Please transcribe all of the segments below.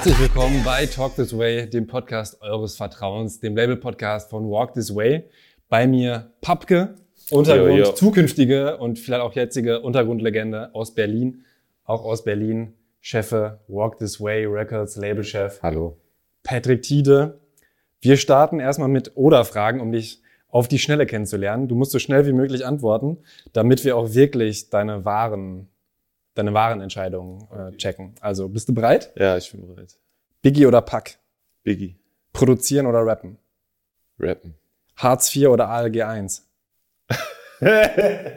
Herzlich willkommen bei Talk This Way, dem Podcast eures Vertrauens, dem Label-Podcast von Walk This Way. Bei mir Papke, Untergrund, Jo, jo. zukünftige und vielleicht auch jetzige Untergrundlegende aus Berlin, auch aus Berlin, Chefe Walk This Way Records, Labelchef Hallo. Patrick Tiede. Wir starten erstmal mit Oder-Fragen, um dich auf die Schnelle kennenzulernen. Du musst so schnell wie möglich antworten, damit wir auch wirklich deine wahren, deine wahren Entscheidungen äh, checken. Also, bist du bereit? Ja, ich bin bereit. Biggie oder Pack? Biggie. Produzieren oder rappen? Rappen. Hartz IV oder ALG 1? äh,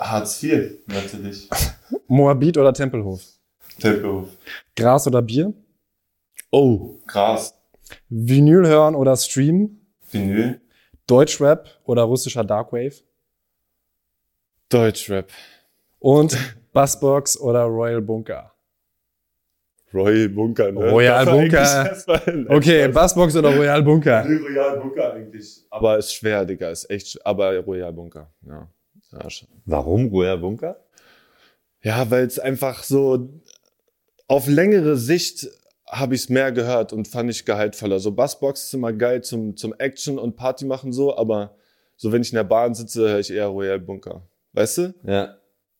Hartz IV, natürlich. Moabit oder Tempelhof? Tempelhof. Gras oder Bier? Oh, Gras. Vinyl hören oder streamen? Vinyl. Deutschrap oder russischer Darkwave? Deutschrap. Und Bassbox oder Royal Bunker? Royal Bunker, ne? Royal Bunker. Okay, Bassbox oder Royal Bunker? Royal Bunker eigentlich. Aber ist schwer, Digga. Ist echt sch- Aber Royal Bunker, ja. Ja, schon. Warum Royal Bunker? Ja, weil es einfach so auf längere Sicht habe ich es mehr gehört und fand ich gehaltvoller. So Bassbox ist immer geil zum, zum Action und Party machen so, aber so wenn ich in der Bahn sitze, höre ich eher Royal Bunker. Weißt du? Ja.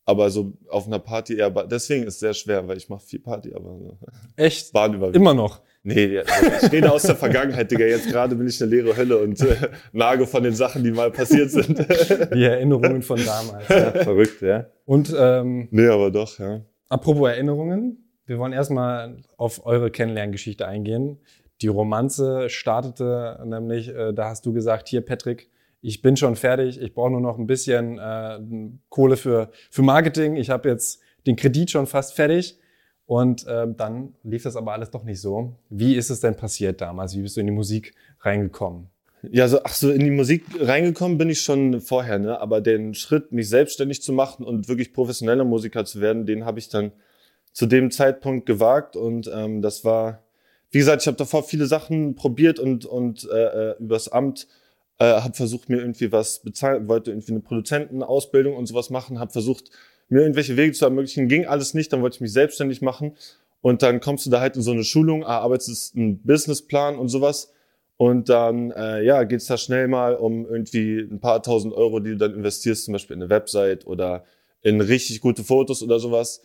Aber so auf einer Party eher, Ba- deswegen ist es sehr schwer, weil ich mache viel Party, aber so. Echt? Bahn überwiegend. Immer noch. Nee, ich rede aus der Vergangenheit, Digga. Jetzt gerade bin ich eine leere Hölle und äh, nage von den Sachen, die mal passiert sind. Die Erinnerungen von damals. Ja. Verrückt, ja. Und ähm, nee, aber doch, ja. apropos Erinnerungen, wir wollen erstmal auf eure Kennenlerngeschichte eingehen. Die Romanze startete nämlich, äh, da hast du gesagt, hier Patrick, ich bin schon fertig, ich brauche nur noch ein bisschen äh, Kohle für, für Marketing, ich habe jetzt den Kredit schon fast fertig. Und ähm, dann lief das aber alles doch nicht so. Wie ist es denn passiert damals? Wie bist du in die Musik reingekommen? Ja, so, ach so, in die Musik reingekommen bin ich schon vorher, ne? Aber den Schritt, mich selbstständig zu machen und wirklich professioneller Musiker zu werden, den habe ich dann zu dem Zeitpunkt gewagt. Und ähm, das war, wie gesagt, ich habe davor viele Sachen probiert und, und äh, äh, übers Amt äh, habe versucht, mir irgendwie was bezahlen, wollte irgendwie eine Produzentenausbildung und sowas machen, habe versucht, mir irgendwelche Wege zu ermöglichen, ging alles nicht, dann wollte ich mich selbstständig machen. Und dann kommst du da halt in so eine Schulung, erarbeitest einen Businessplan und sowas. Und dann äh, ja, geht's da schnell mal um irgendwie ein paar tausend Euro, die du dann investierst, zum Beispiel in eine Website oder in richtig gute Fotos oder sowas.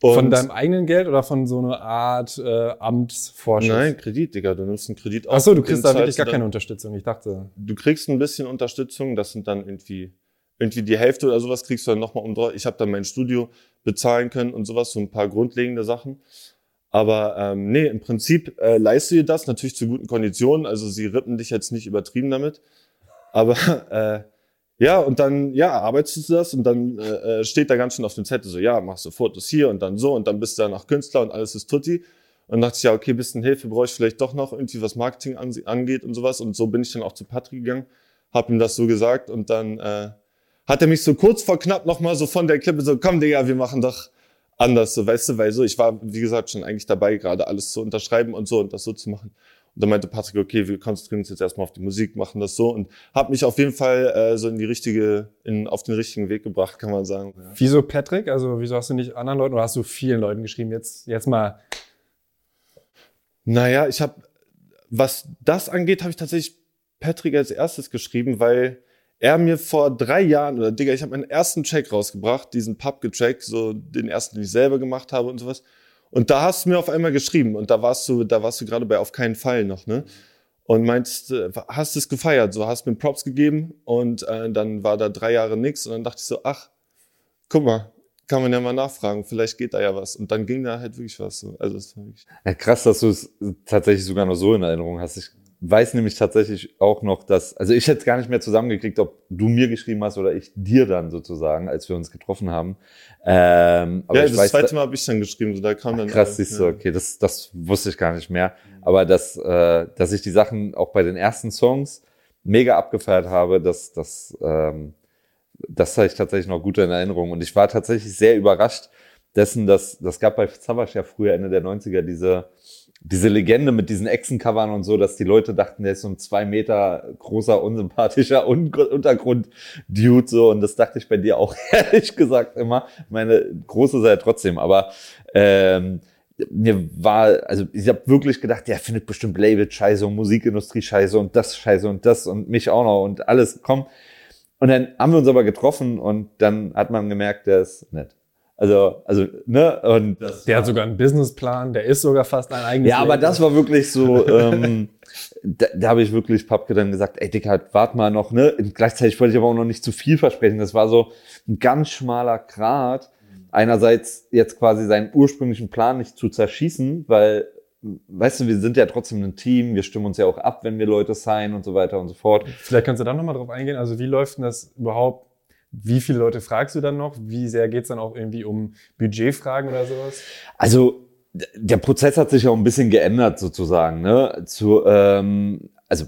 Und Von deinem eigenen Geld oder von so einer Art äh, Amtsvorschuss? Nein, Kredit, Digga. Du nimmst einen Kredit auf. Ach so, du kriegst da wirklich gar keine Unterstützung. Ich dachte, Du kriegst ein bisschen Unterstützung, das sind dann irgendwie, irgendwie die Hälfte oder sowas kriegst du dann nochmal um drauf. Ich habe dann mein Studio bezahlen können und sowas, so ein paar grundlegende Sachen. Aber ähm, nee, im Prinzip äh, leistest du dir das natürlich zu guten Konditionen. Also sie rippen dich jetzt nicht übertrieben damit. Aber äh, ja, und dann, ja, arbeitest du das und dann äh, äh, steht da ganz schön auf dem Zettel so, ja, machst du Fotos hier und dann so und dann bist du danach Künstler und alles ist tutti. Und dachte ich, ja, okay, bisschen Hilfe brauche ich vielleicht doch noch irgendwie, was Marketing an, angeht und sowas. Und so bin ich dann auch zu Patrick gegangen, hab ihm das so gesagt und dann äh, hat er mich so kurz vor knapp nochmal so von der Klippe so, komm Digga, wir machen doch anders, so, weißt du, weil so, ich war, wie gesagt, schon eigentlich dabei, gerade alles zu unterschreiben und so und das so zu machen. Und dann meinte Patrick, okay, wir konzentrieren uns jetzt erstmal auf die Musik, machen das so und hat mich auf jeden Fall äh, so in die richtige, in, auf den richtigen Weg gebracht, kann man sagen. Ja. wieso Patrick? Also wieso hast du nicht anderen Leuten oder hast du vielen Leuten geschrieben? Jetzt, jetzt mal. Naja, ich habe, was das angeht, habe ich tatsächlich Patrick als erstes geschrieben, weil er mir vor drei Jahren, oder Digga, ich habe meinen ersten Check rausgebracht, diesen Pubke-Check, so den ersten, den ich selber gemacht habe und sowas. Und da hast du mir auf einmal geschrieben und da warst du, da warst du gerade bei auf keinen Fall noch, ne? Und meinst, äh, hast es gefeiert, so hast mir Props gegeben und äh, dann war da drei Jahre nix und dann dachte ich so, ach, guck mal, kann man ja mal nachfragen, vielleicht geht da ja was. Und dann ging da halt wirklich was. So. Also es war wirklich ja. Krass, dass du es tatsächlich sogar noch so in Erinnerung hast. Ich weiß nämlich tatsächlich auch noch, dass, also ich hätte gar nicht mehr zusammengekriegt, ob du mir geschrieben hast oder ich dir dann sozusagen, als wir uns getroffen haben. Ähm, aber ja, ich das weiß, zweite Mal habe ich dann geschrieben, so da kam dann. Krass, siehst du, ja. okay, das, das wusste ich gar nicht mehr. Aber dass, äh, dass ich die Sachen auch bei den ersten Songs mega abgefeiert habe, das, das, ähm, das habe ich tatsächlich noch gut in Erinnerung. Und ich war tatsächlich sehr überrascht dessen, dass das gab bei Savage ja früher Ende der 90er diese diese Legende mit diesen Echsencovern und so, dass die Leute dachten, der ist so ein zwei Meter großer, unsympathischer Un Untergrund-Dude so. Und das dachte ich bei dir auch ehrlich gesagt immer. Meine große sei trotzdem, aber ähm, mir war, also ich habe wirklich gedacht, der findet bestimmt Label scheiße und Musikindustrie scheiße und das scheiße und das und mich auch noch und alles, komm. Und dann haben wir uns aber getroffen und dann hat man gemerkt, der ist nett. Also, also, ne? Und das der hat sogar einen Businessplan, der ist sogar fast ein eigenes. Ja, aber das war wirklich so, ähm, da, da habe ich wirklich Papke dann gesagt, ey Dicker, wart mal noch, ne? Und gleichzeitig wollte ich aber auch noch nicht zu viel versprechen. Das war so ein ganz schmaler Grat. Einerseits jetzt quasi seinen ursprünglichen Plan nicht zu zerschießen, weil, weißt du, wir sind ja trotzdem ein Team, wir stimmen uns ja auch ab, wenn wir Leute sein und so weiter und so fort. Vielleicht kannst du da nochmal drauf eingehen. Also wie läuft denn das überhaupt wie viele Leute fragst du dann noch? Wie sehr geht's dann auch irgendwie um Budgetfragen oder sowas? Also der Prozess hat sich auch ein bisschen geändert sozusagen. Ne? Zu, ähm, also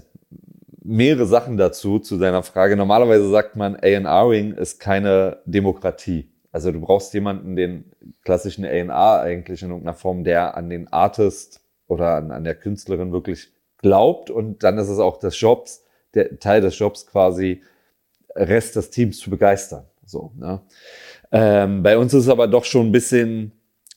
mehrere Sachen dazu zu deiner Frage. Normalerweise sagt man, A&Ring ist keine Demokratie. Also du brauchst jemanden, den klassischen A&R eigentlich in irgendeiner Form, der an den Artist oder an, an der Künstlerin wirklich glaubt und dann ist es auch des Jobs, der Teil des Jobs quasi Rest des Teams zu begeistern. So, ne? ähm, bei uns ist es aber doch schon ein bisschen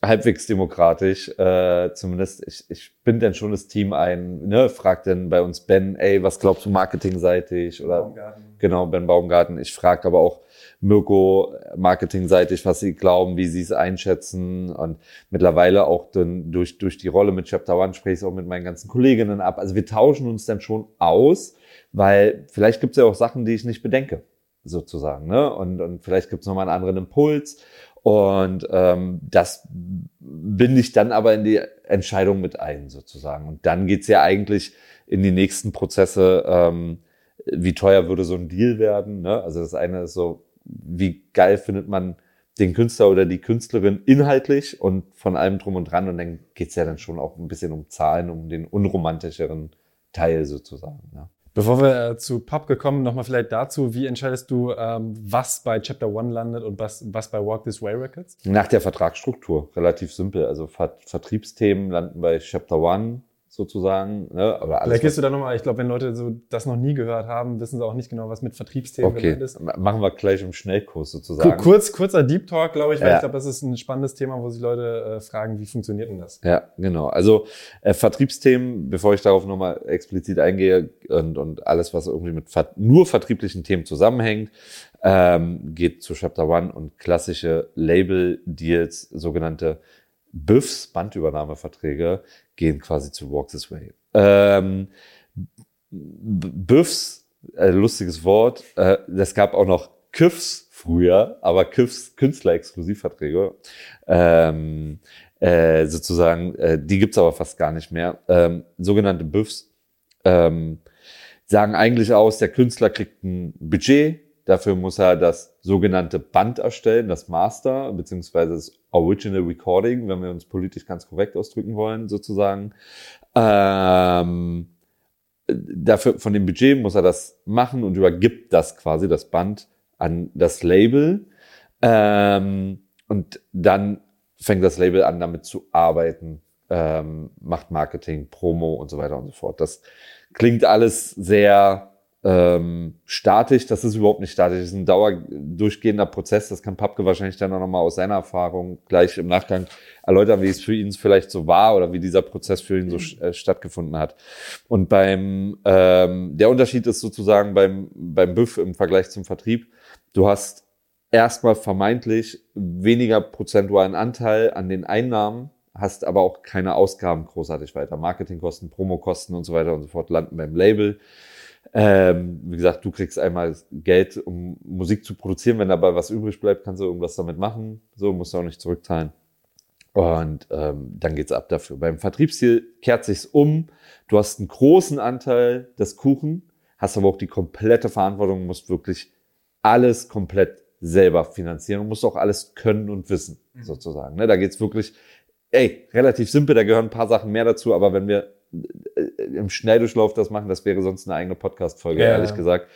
halbwegs demokratisch. Äh, zumindest, ich, ich bin dann schon das Team ein, ne, fragt dann bei uns Ben, ey, was glaubst du marketingseitig? Oder Baumgarten. genau, Ben Baumgarten. Ich frage aber auch Mirko marketingseitig, was sie glauben, wie sie es einschätzen. Und mittlerweile auch dann durch, durch die Rolle mit Chapter One spreche ich es auch mit meinen ganzen Kolleginnen ab. Also wir tauschen uns dann schon aus weil vielleicht gibt es ja auch Sachen, die ich nicht bedenke, sozusagen. Ne? Und, und vielleicht gibt es nochmal einen anderen Impuls. Und ähm, das binde ich dann aber in die Entscheidung mit ein, sozusagen. Und dann geht's ja eigentlich in die nächsten Prozesse, ähm, wie teuer würde so ein Deal werden. Ne? Also das eine ist so, wie geil findet man den Künstler oder die Künstlerin inhaltlich und von allem drum und dran. Und dann geht's ja dann schon auch ein bisschen um Zahlen, um den unromantischeren Teil sozusagen. Ne? Bevor wir äh, zu Pub gekommen, nochmal vielleicht dazu, wie entscheidest du, ähm, was bei Chapter One landet und was, was bei Walk This Way Records? Nach der Vertragsstruktur, relativ simpel. Also Ver Vertriebsthemen landen bei Chapter One, sozusagen. Ne? Aber alles, Vielleicht gehst du da nochmal, ich glaube, wenn Leute so das noch nie gehört haben, wissen sie auch nicht genau, was mit Vertriebsthemen okay. gemeint ist. Machen wir gleich im Schnellkurs sozusagen. Kurz, kurzer Deep Talk, glaube ich, weil ja. ich glaube, das ist ein spannendes Thema, wo sich Leute äh, fragen, wie funktioniert denn das? Ja, genau. Also äh, Vertriebsthemen, bevor ich darauf nochmal explizit eingehe und, und alles, was irgendwie mit ver nur vertrieblichen Themen zusammenhängt, ähm, geht zu Chapter One und klassische Label-Deals, sogenannte BIFs, Bandübernahmeverträge, gehen quasi zu Walk This Way. Ähm, BIFs, äh, lustiges Wort, äh, es gab auch noch KÜFs früher, aber KÜFs, Künstler-Exklusivverträge, ähm, äh, sozusagen, äh, die gibt's aber fast gar nicht mehr. Ähm, sogenannte BIFs ähm, sagen eigentlich aus, der Künstler kriegt ein Budget, Dafür muss er das sogenannte Band erstellen, das Master, beziehungsweise das Original Recording, wenn wir uns politisch ganz korrekt ausdrücken wollen, sozusagen. Ähm, dafür, von dem Budget muss er das machen und übergibt das quasi, das Band, an das Label. Ähm, und dann fängt das Label an, damit zu arbeiten, ähm, macht Marketing, Promo und so weiter und so fort. Das klingt alles sehr ähm, statisch, das ist überhaupt nicht statisch, das ist ein dauerdurchgehender Prozess, das kann Papke wahrscheinlich dann auch nochmal aus seiner Erfahrung gleich im Nachgang erläutern, wie es für ihn vielleicht so war oder wie dieser Prozess für ihn so äh, stattgefunden hat. Und beim, ähm, der Unterschied ist sozusagen beim, beim BÜF im Vergleich zum Vertrieb, du hast erstmal vermeintlich weniger prozentualen Anteil an den Einnahmen, hast aber auch keine Ausgaben großartig weiter. Marketingkosten, Promokosten und so weiter und so fort landen beim Label. Ähm, wie gesagt, du kriegst einmal Geld, um Musik zu produzieren. Wenn dabei was übrig bleibt, kannst du irgendwas damit machen. So musst du auch nicht zurückzahlen. Und ähm, dann geht's ab dafür. Beim Vertriebsziel kehrt sich's um. Du hast einen großen Anteil des Kuchen, hast aber auch die komplette Verantwortung, musst wirklich alles komplett selber finanzieren und musst auch alles können und wissen, mhm. sozusagen. Ne? Da geht's wirklich, ey, relativ simpel, da gehören ein paar Sachen mehr dazu, aber wenn wir im Schnelldurchlauf das machen, das wäre sonst eine eigene Podcast-Folge, ja. ehrlich gesagt.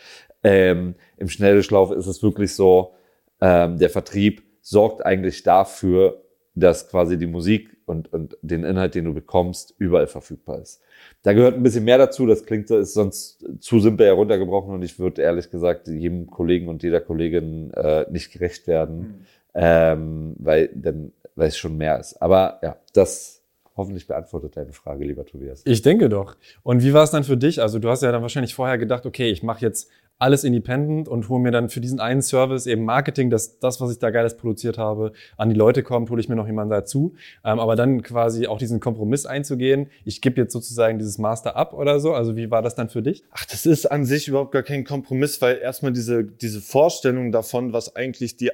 Ähm, Im Schnelldurchlauf ist es wirklich so, ähm, der Vertrieb sorgt eigentlich dafür, dass quasi die Musik und, und den Inhalt, den du bekommst, überall verfügbar ist. Da gehört ein bisschen mehr dazu, das klingt ist sonst zu simpel heruntergebrochen und ich würde ehrlich gesagt jedem Kollegen und jeder Kollegin äh, nicht gerecht werden, mhm. ähm, weil dann weil es schon mehr ist. Aber ja, das hoffentlich beantwortet deine Frage, lieber Tobias. Ich denke doch. Und wie war es dann für dich? Also du hast ja dann wahrscheinlich vorher gedacht, okay, ich mache jetzt alles independent und hole mir dann für diesen einen Service eben Marketing, dass das, was ich da Geiles produziert habe, an die Leute kommt, hole ich mir noch jemanden dazu. Ähm, aber dann quasi auch diesen Kompromiss einzugehen, ich gebe jetzt sozusagen dieses Master ab oder so. Also wie war das dann für dich? Ach, das ist an sich überhaupt gar kein Kompromiss, weil erstmal diese, diese Vorstellung davon, was eigentlich die,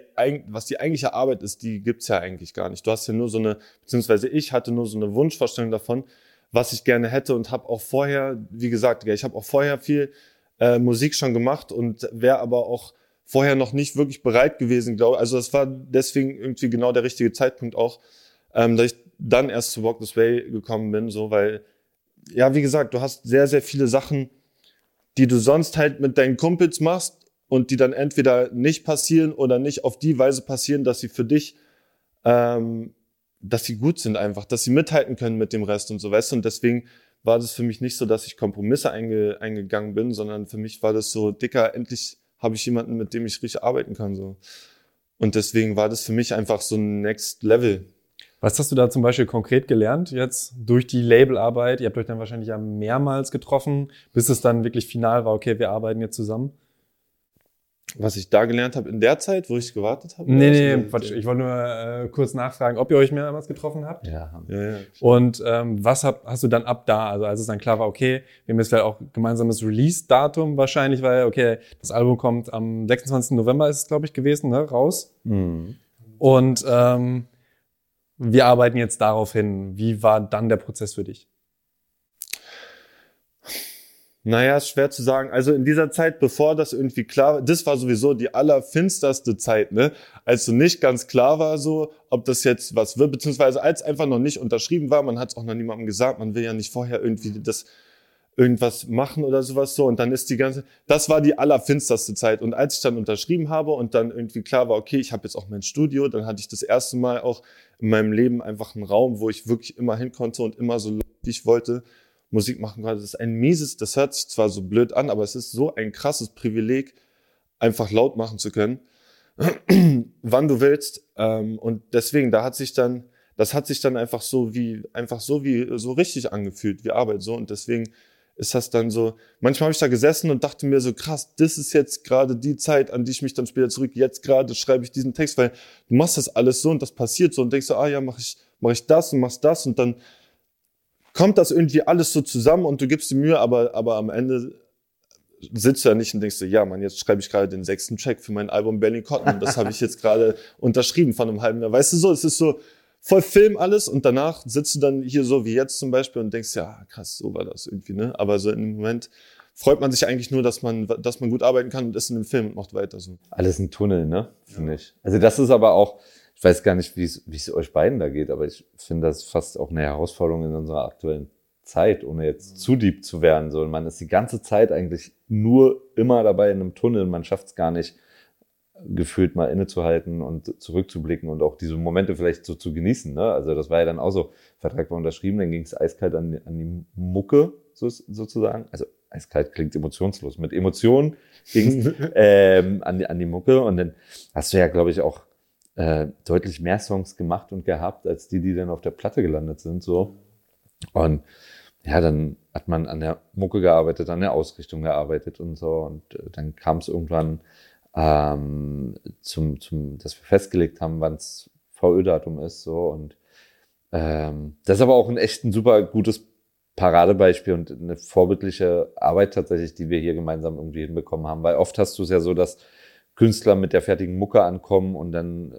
was die eigentliche Arbeit ist, die gibt's ja eigentlich gar nicht. Du hast ja nur so eine, beziehungsweise ich hatte nur so eine Wunschvorstellung davon, was ich gerne hätte und habe auch vorher, wie gesagt, ich habe auch vorher viel äh, Musik schon gemacht und wäre aber auch vorher noch nicht wirklich bereit gewesen, glaube Also das war deswegen irgendwie genau der richtige Zeitpunkt auch, ähm, dass ich dann erst zu Walk This Way gekommen bin, so weil, ja, wie gesagt, du hast sehr, sehr viele Sachen, die du sonst halt mit deinen Kumpels machst und die dann entweder nicht passieren oder nicht auf die Weise passieren, dass sie für dich, ähm, dass sie gut sind einfach, dass sie mithalten können mit dem Rest und so, weißt du, und deswegen war das für mich nicht so, dass ich Kompromisse einge, eingegangen bin, sondern für mich war das so, dicker, endlich habe ich jemanden, mit dem ich richtig arbeiten kann. So. Und deswegen war das für mich einfach so ein Next Level. Was hast du da zum Beispiel konkret gelernt jetzt durch die Labelarbeit? Ihr habt euch dann wahrscheinlich ja mehrmals getroffen, bis es dann wirklich final war, okay, wir arbeiten jetzt zusammen was ich da gelernt habe in der Zeit, wo ich gewartet habe? Nee, nee, Quatsch. Ich wollte nur äh, kurz nachfragen, ob ihr euch mehrmals getroffen habt. Ja. ja, ja. Und ähm, was hab, hast du dann ab da, also als es dann klar war, okay, wir haben jetzt vielleicht auch gemeinsames Release-Datum wahrscheinlich, weil, okay, das Album kommt am 26. November ist es, glaube ich, gewesen, ne, raus. Mhm. Und ähm, wir arbeiten jetzt darauf hin. Wie war dann der Prozess für dich? Naja, ist schwer zu sagen. Also in dieser Zeit, bevor das irgendwie klar war, das war sowieso die allerfinsterste Zeit, ne? Als so nicht ganz klar war, so, ob das jetzt was wird, beziehungsweise als einfach noch nicht unterschrieben war, man hat es auch noch niemandem gesagt, man will ja nicht vorher irgendwie das irgendwas machen oder sowas so. Und dann ist die ganze, das war die allerfinsterste Zeit. Und als ich dann unterschrieben habe und dann irgendwie klar war, okay, ich habe jetzt auch mein Studio, dann hatte ich das erste Mal auch in meinem Leben einfach einen Raum, wo ich wirklich immer hin konnte und immer so, wie ich wollte. Musik machen konnte. Das ist ein mieses, das hört sich zwar so blöd an, aber es ist so ein krasses Privileg, einfach laut machen zu können, wann du willst. Ähm, und deswegen, da hat sich dann, das hat sich dann einfach so wie, einfach so wie, so richtig angefühlt, wie Arbeit so. Und deswegen ist das dann so, manchmal habe ich da gesessen und dachte mir so, krass, das ist jetzt gerade die Zeit, an die ich mich dann später zurück, jetzt gerade schreibe ich diesen Text, weil du machst das alles so und das passiert so und denkst so, ah ja, mache ich, mach ich das und machst das und dann kommt das irgendwie alles so zusammen und du gibst die Mühe, aber, aber am Ende sitzt du ja nicht und denkst du, ja, man, jetzt schreibe ich gerade den sechsten Check für mein Album Berlin Cotton. Das habe ich jetzt gerade unterschrieben von einem halben Jahr. Weißt du so, es ist so voll Film alles und danach sitzt du dann hier so wie jetzt zum Beispiel und denkst, ja, krass, so war das irgendwie, ne? Aber so in dem Moment freut man sich eigentlich nur, dass man, dass man gut arbeiten kann und ist in dem Film und macht weiter so. Alles ein Tunnel, ne? Finde ja. ich. Also das ist aber auch, ich weiß gar nicht, wie es euch beiden da geht, aber ich finde das fast auch eine Herausforderung in unserer aktuellen Zeit, ohne jetzt zu deep zu werden. So, man ist die ganze Zeit eigentlich nur immer dabei in einem Tunnel. Man schafft es gar nicht, gefühlt mal innezuhalten und zurückzublicken und auch diese Momente vielleicht so zu genießen. Ne? Also das war ja dann auch so, Vertrag war unterschrieben, dann ging es eiskalt an, an die Mucke so, sozusagen. Also eiskalt klingt emotionslos. Mit Emotionen ging es ähm, an, die, an die Mucke und dann hast du ja, glaube ich, auch äh, deutlich mehr Songs gemacht und gehabt, als die, die dann auf der Platte gelandet sind. So. Und ja, dann hat man an der Mucke gearbeitet, an der Ausrichtung gearbeitet und so. Und äh, dann kam es irgendwann ähm, zum, zum, dass wir festgelegt haben, wann es VÖ-Datum ist. So. Und ähm, das ist aber auch ein echt ein super gutes Paradebeispiel und eine vorbildliche Arbeit tatsächlich, die wir hier gemeinsam irgendwie hinbekommen haben. Weil oft hast du es ja so, dass Künstler mit der fertigen Mucke ankommen und dann äh,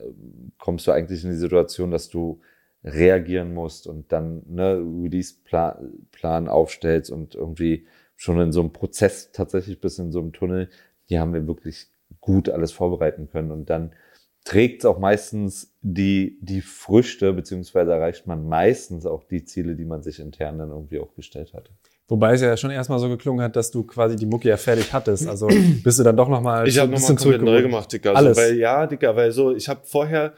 kommst du eigentlich in die Situation, dass du reagieren musst und dann ne, Release-Plan aufstellst und irgendwie schon in so einem Prozess tatsächlich bis in so einem Tunnel, hier haben wir wirklich gut alles vorbereiten können und dann trägt es auch meistens die, die Früchte, beziehungsweise erreicht man meistens auch die Ziele, die man sich intern dann irgendwie auch gestellt hatte. Wobei es ja schon erstmal so geklungen hat, dass du quasi die Mucke ja fertig hattest. Also bist du dann doch nochmal Ich habe nochmal komplett neu gemacht, Dicker. Also, Alles. weil, ja, Dicker, weil so, ich habe vorher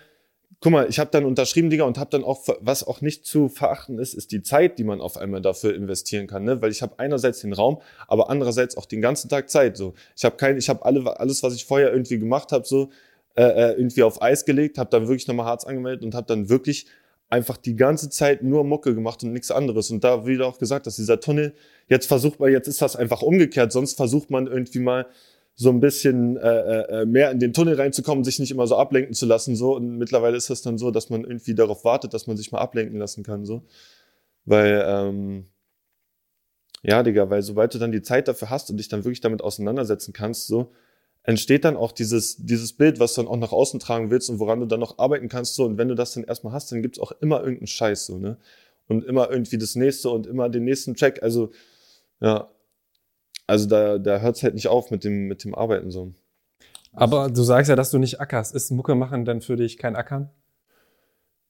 guck mal, ich habe dann unterschrieben, Digga, und habe dann auch, was auch nicht zu verachten ist, ist die Zeit, die man auf einmal dafür investieren kann, ne? Weil ich habe einerseits den Raum, aber andererseits auch den ganzen Tag Zeit. So, ich habe kein, ich habe alle, alles, was ich vorher irgendwie gemacht habe, so äh, äh irgendwie auf Eis gelegt, habe dann wirklich nochmal Harz angemeldet und habe dann wirklich einfach die ganze Zeit nur Mucke gemacht und nichts anderes. Und da wieder auch gesagt, dass dieser Tunnel, jetzt versucht man, jetzt ist das einfach umgekehrt, sonst versucht man irgendwie mal so ein bisschen äh, äh, mehr in den Tunnel reinzukommen, sich nicht immer so ablenken zu lassen. So. Und mittlerweile ist es dann so, dass man irgendwie darauf wartet, dass man sich mal ablenken lassen kann. So. Weil, ähm, ja, Digga, weil sobald du dann die Zeit dafür hast und dich dann wirklich damit auseinandersetzen kannst, so, entsteht dann auch dieses, dieses Bild, was du dann auch nach außen tragen willst und woran du dann noch arbeiten kannst. So. Und wenn du das dann erstmal hast, dann gibt's auch immer irgendeinen Scheiß, so, ne? Und immer irgendwie das nächste und immer den nächsten Track. Also, ja, also da, da hört es halt nicht auf mit dem, mit dem Arbeiten so. Aber du sagst ja, dass du nicht ackerst. Ist Mucke machen denn für dich kein Ackern?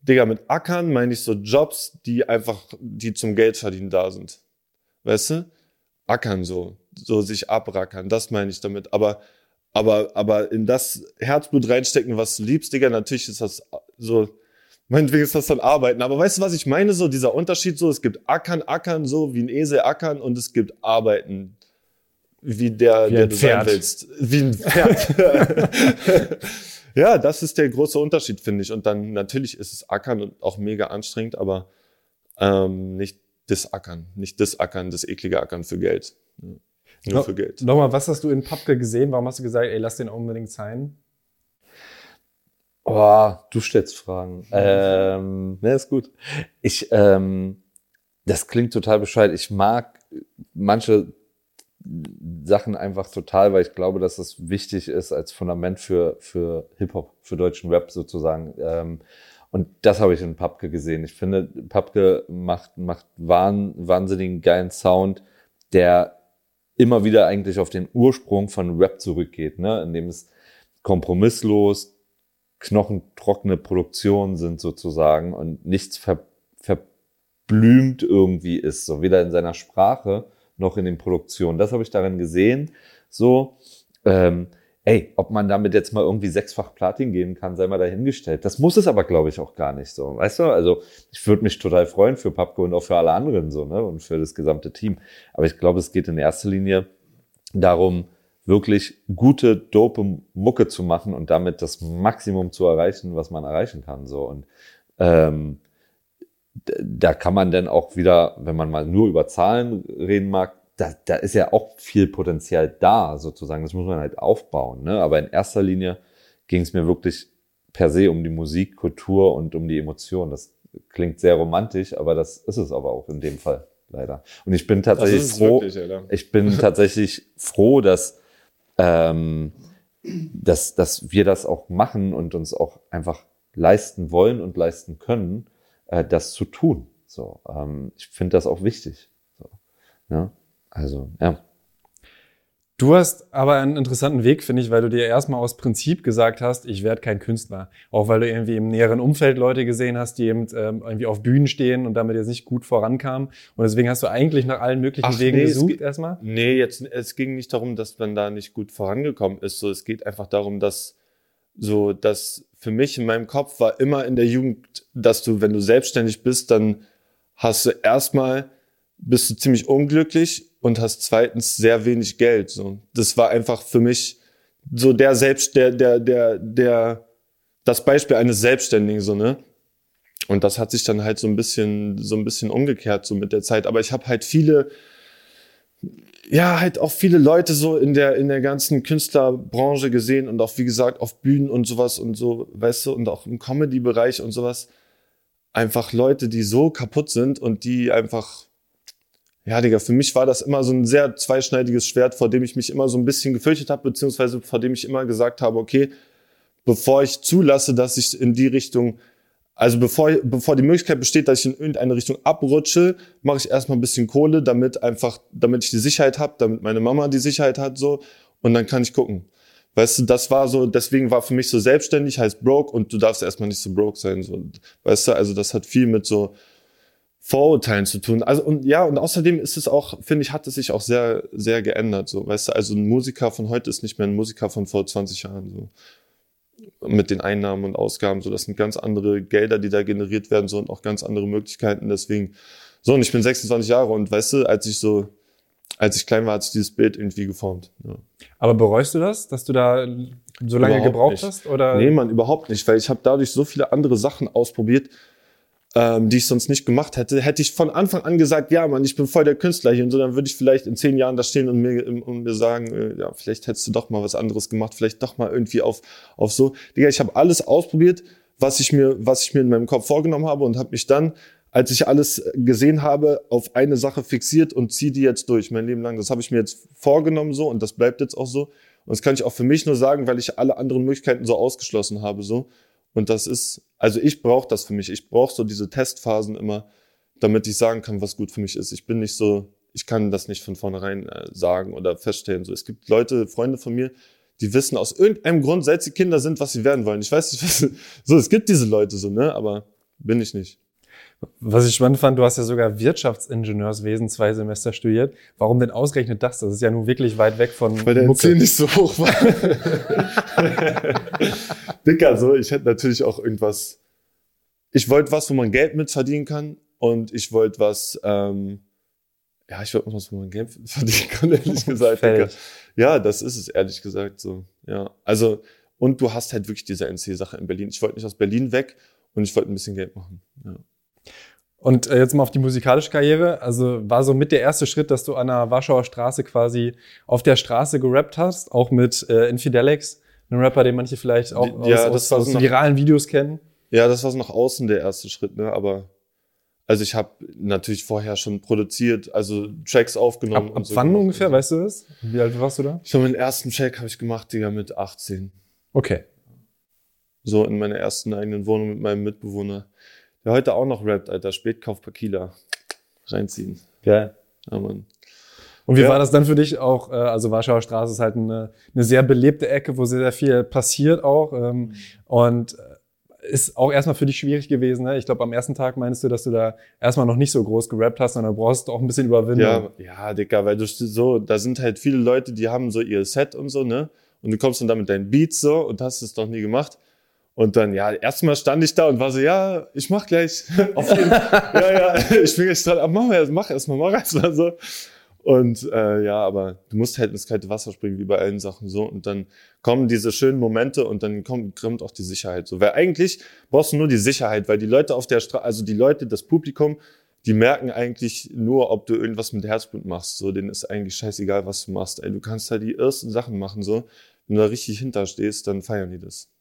Digga, mit Ackern meine ich so Jobs, die einfach, die zum Geldverdienen da sind. Weißt du? Ackern so, so sich abrackern, das meine ich damit. Aber, aber, aber in das Herzblut reinstecken, was du liebst, Digga, natürlich ist das so, meinetwegen ist das dann Arbeiten. Aber weißt du, was ich meine? So dieser Unterschied so, es gibt Ackern, Ackern so, wie ein Esel ackern und es gibt Arbeiten, wie der, wie der du sein willst. Wie ein Pferd. ja, das ist der große Unterschied, finde ich. Und dann natürlich ist es Ackern und auch mega anstrengend, aber ähm, nicht das Ackern, nicht das Ackern, das eklige Ackern für Geld. Ja. Nur no, für Geld. Nochmal, was hast du in Papke gesehen? Warum hast du gesagt, ey, lass den unbedingt sein? Oh, du stellst Fragen. Ähm, ne, ist gut. Ich, ähm, das klingt total bescheuert. Ich mag manche Sachen einfach total, weil ich glaube, dass das wichtig ist als Fundament für, für Hip-Hop, für deutschen Rap sozusagen. Ähm, und das habe ich in Papke gesehen. Ich finde, Papke macht, macht wahn, wahnsinnigen geilen Sound, der immer wieder eigentlich auf den Ursprung von Rap zurückgeht, ne? indem es kompromisslos, knochentrockene Produktionen sind sozusagen und nichts ver, verblümt irgendwie ist, so weder in seiner Sprache noch in den Produktionen. Das habe ich darin gesehen. So, ähm, ey, ob man damit jetzt mal irgendwie sechsfach Platin geben kann, sei mal dahingestellt. Das muss es aber, glaube ich, auch gar nicht so. Weißt du, also ich würde mich total freuen für Papko und auch für alle anderen so, ne? Und für das gesamte Team. Aber ich glaube, es geht in erster Linie darum, wirklich gute, dope Mucke zu machen und damit das Maximum zu erreichen, was man erreichen kann. So. Und ähm, da kann man dann auch wieder, wenn man mal nur über Zahlen reden mag, da, da ist ja auch viel Potenzial da, sozusagen. Das muss man halt aufbauen. Ne? Aber in erster Linie ging es mir wirklich per se um die Musik, Kultur und um die Emotion. Das klingt sehr romantisch, aber das ist es aber auch in dem Fall leider. Und ich bin tatsächlich froh. Wirklich, ich bin tatsächlich froh, dass ähm, dass dass wir das auch machen und uns auch einfach leisten wollen und leisten können äh, das zu tun. So, ähm, ich finde das auch wichtig. So, ja? Also, ja. Du hast aber einen interessanten Weg, finde ich, weil du dir erstmal aus Prinzip gesagt hast, ich werde kein Künstler. Auch weil du irgendwie im näheren Umfeld Leute gesehen hast, die eben ähm, irgendwie auf Bühnen stehen und damit jetzt nicht gut vorankamen. Und deswegen hast du eigentlich nach allen möglichen Ach, Wegen nee, gesucht erstmal? Nee, jetzt, es ging nicht darum, dass man da nicht gut vorangekommen ist. So, es geht einfach darum, dass so, dass für mich in meinem Kopf war immer in der Jugend, dass du, wenn du selbstständig bist, dann hast du erstmal, bist du ziemlich unglücklich und hast zweitens sehr wenig Geld. So, das war einfach für mich so der Selbst, der, der, der, der, das Beispiel eines Selbstständigen, so, ne? Und das hat sich dann halt so ein bisschen, so ein bisschen umgekehrt, so mit der Zeit. Aber ich habe halt viele, ja, halt auch viele Leute so in der, in der ganzen Künstlerbranche gesehen und auch, wie gesagt, auf Bühnen und sowas und so, weißt du, und auch im Comedy-Bereich und sowas. Einfach Leute, die so kaputt sind und die einfach, ja, Digga, für mich war das immer so ein sehr zweischneidiges Schwert, vor dem ich mich immer so ein bisschen gefürchtet habe, beziehungsweise vor dem ich immer gesagt habe, okay, bevor ich zulasse, dass ich in die Richtung also bevor, bevor die Möglichkeit besteht, dass ich in irgendeine Richtung abrutsche, mache ich erstmal ein bisschen Kohle, damit einfach, damit ich die Sicherheit habe, damit meine Mama die Sicherheit hat, so. Und dann kann ich gucken. Weißt du, das war so, deswegen war für mich so selbstständig, heißt broke und du darfst erstmal nicht so broke sein, so. Weißt du, also das hat viel mit so Vorurteilen zu tun. Also, und ja, und außerdem ist es auch, finde ich, hat es sich auch sehr, sehr geändert, so. Weißt du, also ein Musiker von heute ist nicht mehr ein Musiker von vor 20 Jahren, so. mit den Einnahmen und Ausgaben. So, das sind ganz andere Gelder, die da generiert werden, so und auch ganz andere Möglichkeiten. Deswegen, so, und ich bin 26 Jahre und weißt du, als ich so, als ich klein war, hat sich dieses Bild irgendwie geformt. Ja. Aber bereust du das, dass du da so lange Überhaupt gebraucht nicht. hast? Oder? Nee, man, überhaupt nicht, weil ich habe dadurch so viele andere Sachen ausprobiert, ähm, die ich sonst nicht gemacht hätte. Hätte ich von Anfang an gesagt, ja, Mann, ich bin voll der Künstler hier und so, dann würde ich vielleicht in zehn Jahren da stehen und mir, und mir sagen, äh, ja, vielleicht hättest du doch mal was anderes gemacht, vielleicht doch mal irgendwie auf, auf so. Digga, ich habe alles ausprobiert, was ich mir, was ich mir in meinem Kopf vorgenommen habe und habe mich dann, als ich alles gesehen habe, auf eine Sache fixiert und ziehe die jetzt durch, mein Leben lang. Das habe ich mir jetzt vorgenommen so und das bleibt jetzt auch so. Und das kann ich auch für mich nur sagen, weil ich alle anderen Möglichkeiten so ausgeschlossen habe so. Und das ist, also ich brauche das für mich. Ich brauche so diese Testphasen immer, damit ich sagen kann, was gut für mich ist. Ich bin nicht so, ich kann das nicht von vornherein äh, sagen oder feststellen. So, es gibt Leute, Freunde von mir, die wissen aus irgendeinem Grund, seit sie Kinder sind, was sie werden wollen. Ich weiß nicht, was, so, es gibt diese Leute so, ne, aber bin ich nicht. Was ich spannend fand, du hast ja sogar Wirtschaftsingenieurswesen zwei Semester studiert. Warum denn ausgerechnet das? Das ist ja nun wirklich weit weg von Weil der Mucke. Nicht so hoch war. Dicker, so, ich hätte natürlich auch irgendwas. Ich wollte was, wo man Geld mit verdienen kann. Und ich wollte was, ähm, ja, ich wollte was, wo man Geld mit verdienen kann, ehrlich gesagt. Dicker. Ja, das ist es, ehrlich gesagt, so. Ja. Also, und du hast halt wirklich diese NC-Sache in Berlin. Ich wollte nicht aus Berlin weg und ich wollte ein bisschen Geld machen. Ja. Und äh, jetzt mal auf die musikalische Karriere. Also war so mit der erste Schritt, dass du an der Warschauer Straße quasi auf der Straße gerappt hast, auch mit äh, Infidelex, einem Rapper, den manche vielleicht auch aus, Ja, aus, aus noch- viralen Videos kennen. Ja, das war so nach außen der erste Schritt, ne? Aber also ich habe natürlich vorher schon produziert, also Tracks aufgenommen. Ab, und ab so wann ungefähr, so. weißt du das? Wie alt warst du da? Ich habe meinen ersten Track habe ich gemacht, Digga, mit 18. Okay. So in meiner ersten eigenen Wohnung mit meinem Mitbewohner. Der heute auch noch rappt, Alter. Spätkauf Pakila. Reinziehen. Geil. Ja, Mann. Und wie Ja. war das dann für dich auch? Äh, also Warschauer Straße ist halt eine, eine sehr belebte Ecke, wo sehr, sehr viel passiert auch. Ähm, und äh, ist auch erstmal für dich schwierig gewesen. Ne? Ich glaube, am ersten Tag meinst du, dass du da erstmal noch nicht so groß gerappt hast, sondern brauchst du auch ein bisschen Überwindung. Ja, ja, Digga, weil du so, da sind halt viele Leute, die haben so ihr Set und so, ne? Und du kommst dann da mit deinen Beats so und hast es doch nie gemacht. Und dann, ja, erstmal stand ich da und war so, ja, ich mach gleich. Auf jeden Ja, ja, ich bin gleich dran. Aber mach erst, mach erstmal, mach erstmal so. Und äh, ja, aber du musst halt ins kalte Wasser springen, wie bei allen Sachen so. Und dann kommen diese schönen Momente und dann kommt, kommt auch die Sicherheit so. Weil eigentlich brauchst du nur die Sicherheit, weil die Leute auf der Straße, also die Leute, das Publikum, die merken eigentlich nur, ob du irgendwas mit Herzblut machst. So, denen ist eigentlich scheißegal, was du machst. Ey, du kannst halt die ersten Sachen machen so. Wenn du da richtig hinterstehst, dann feiern die das.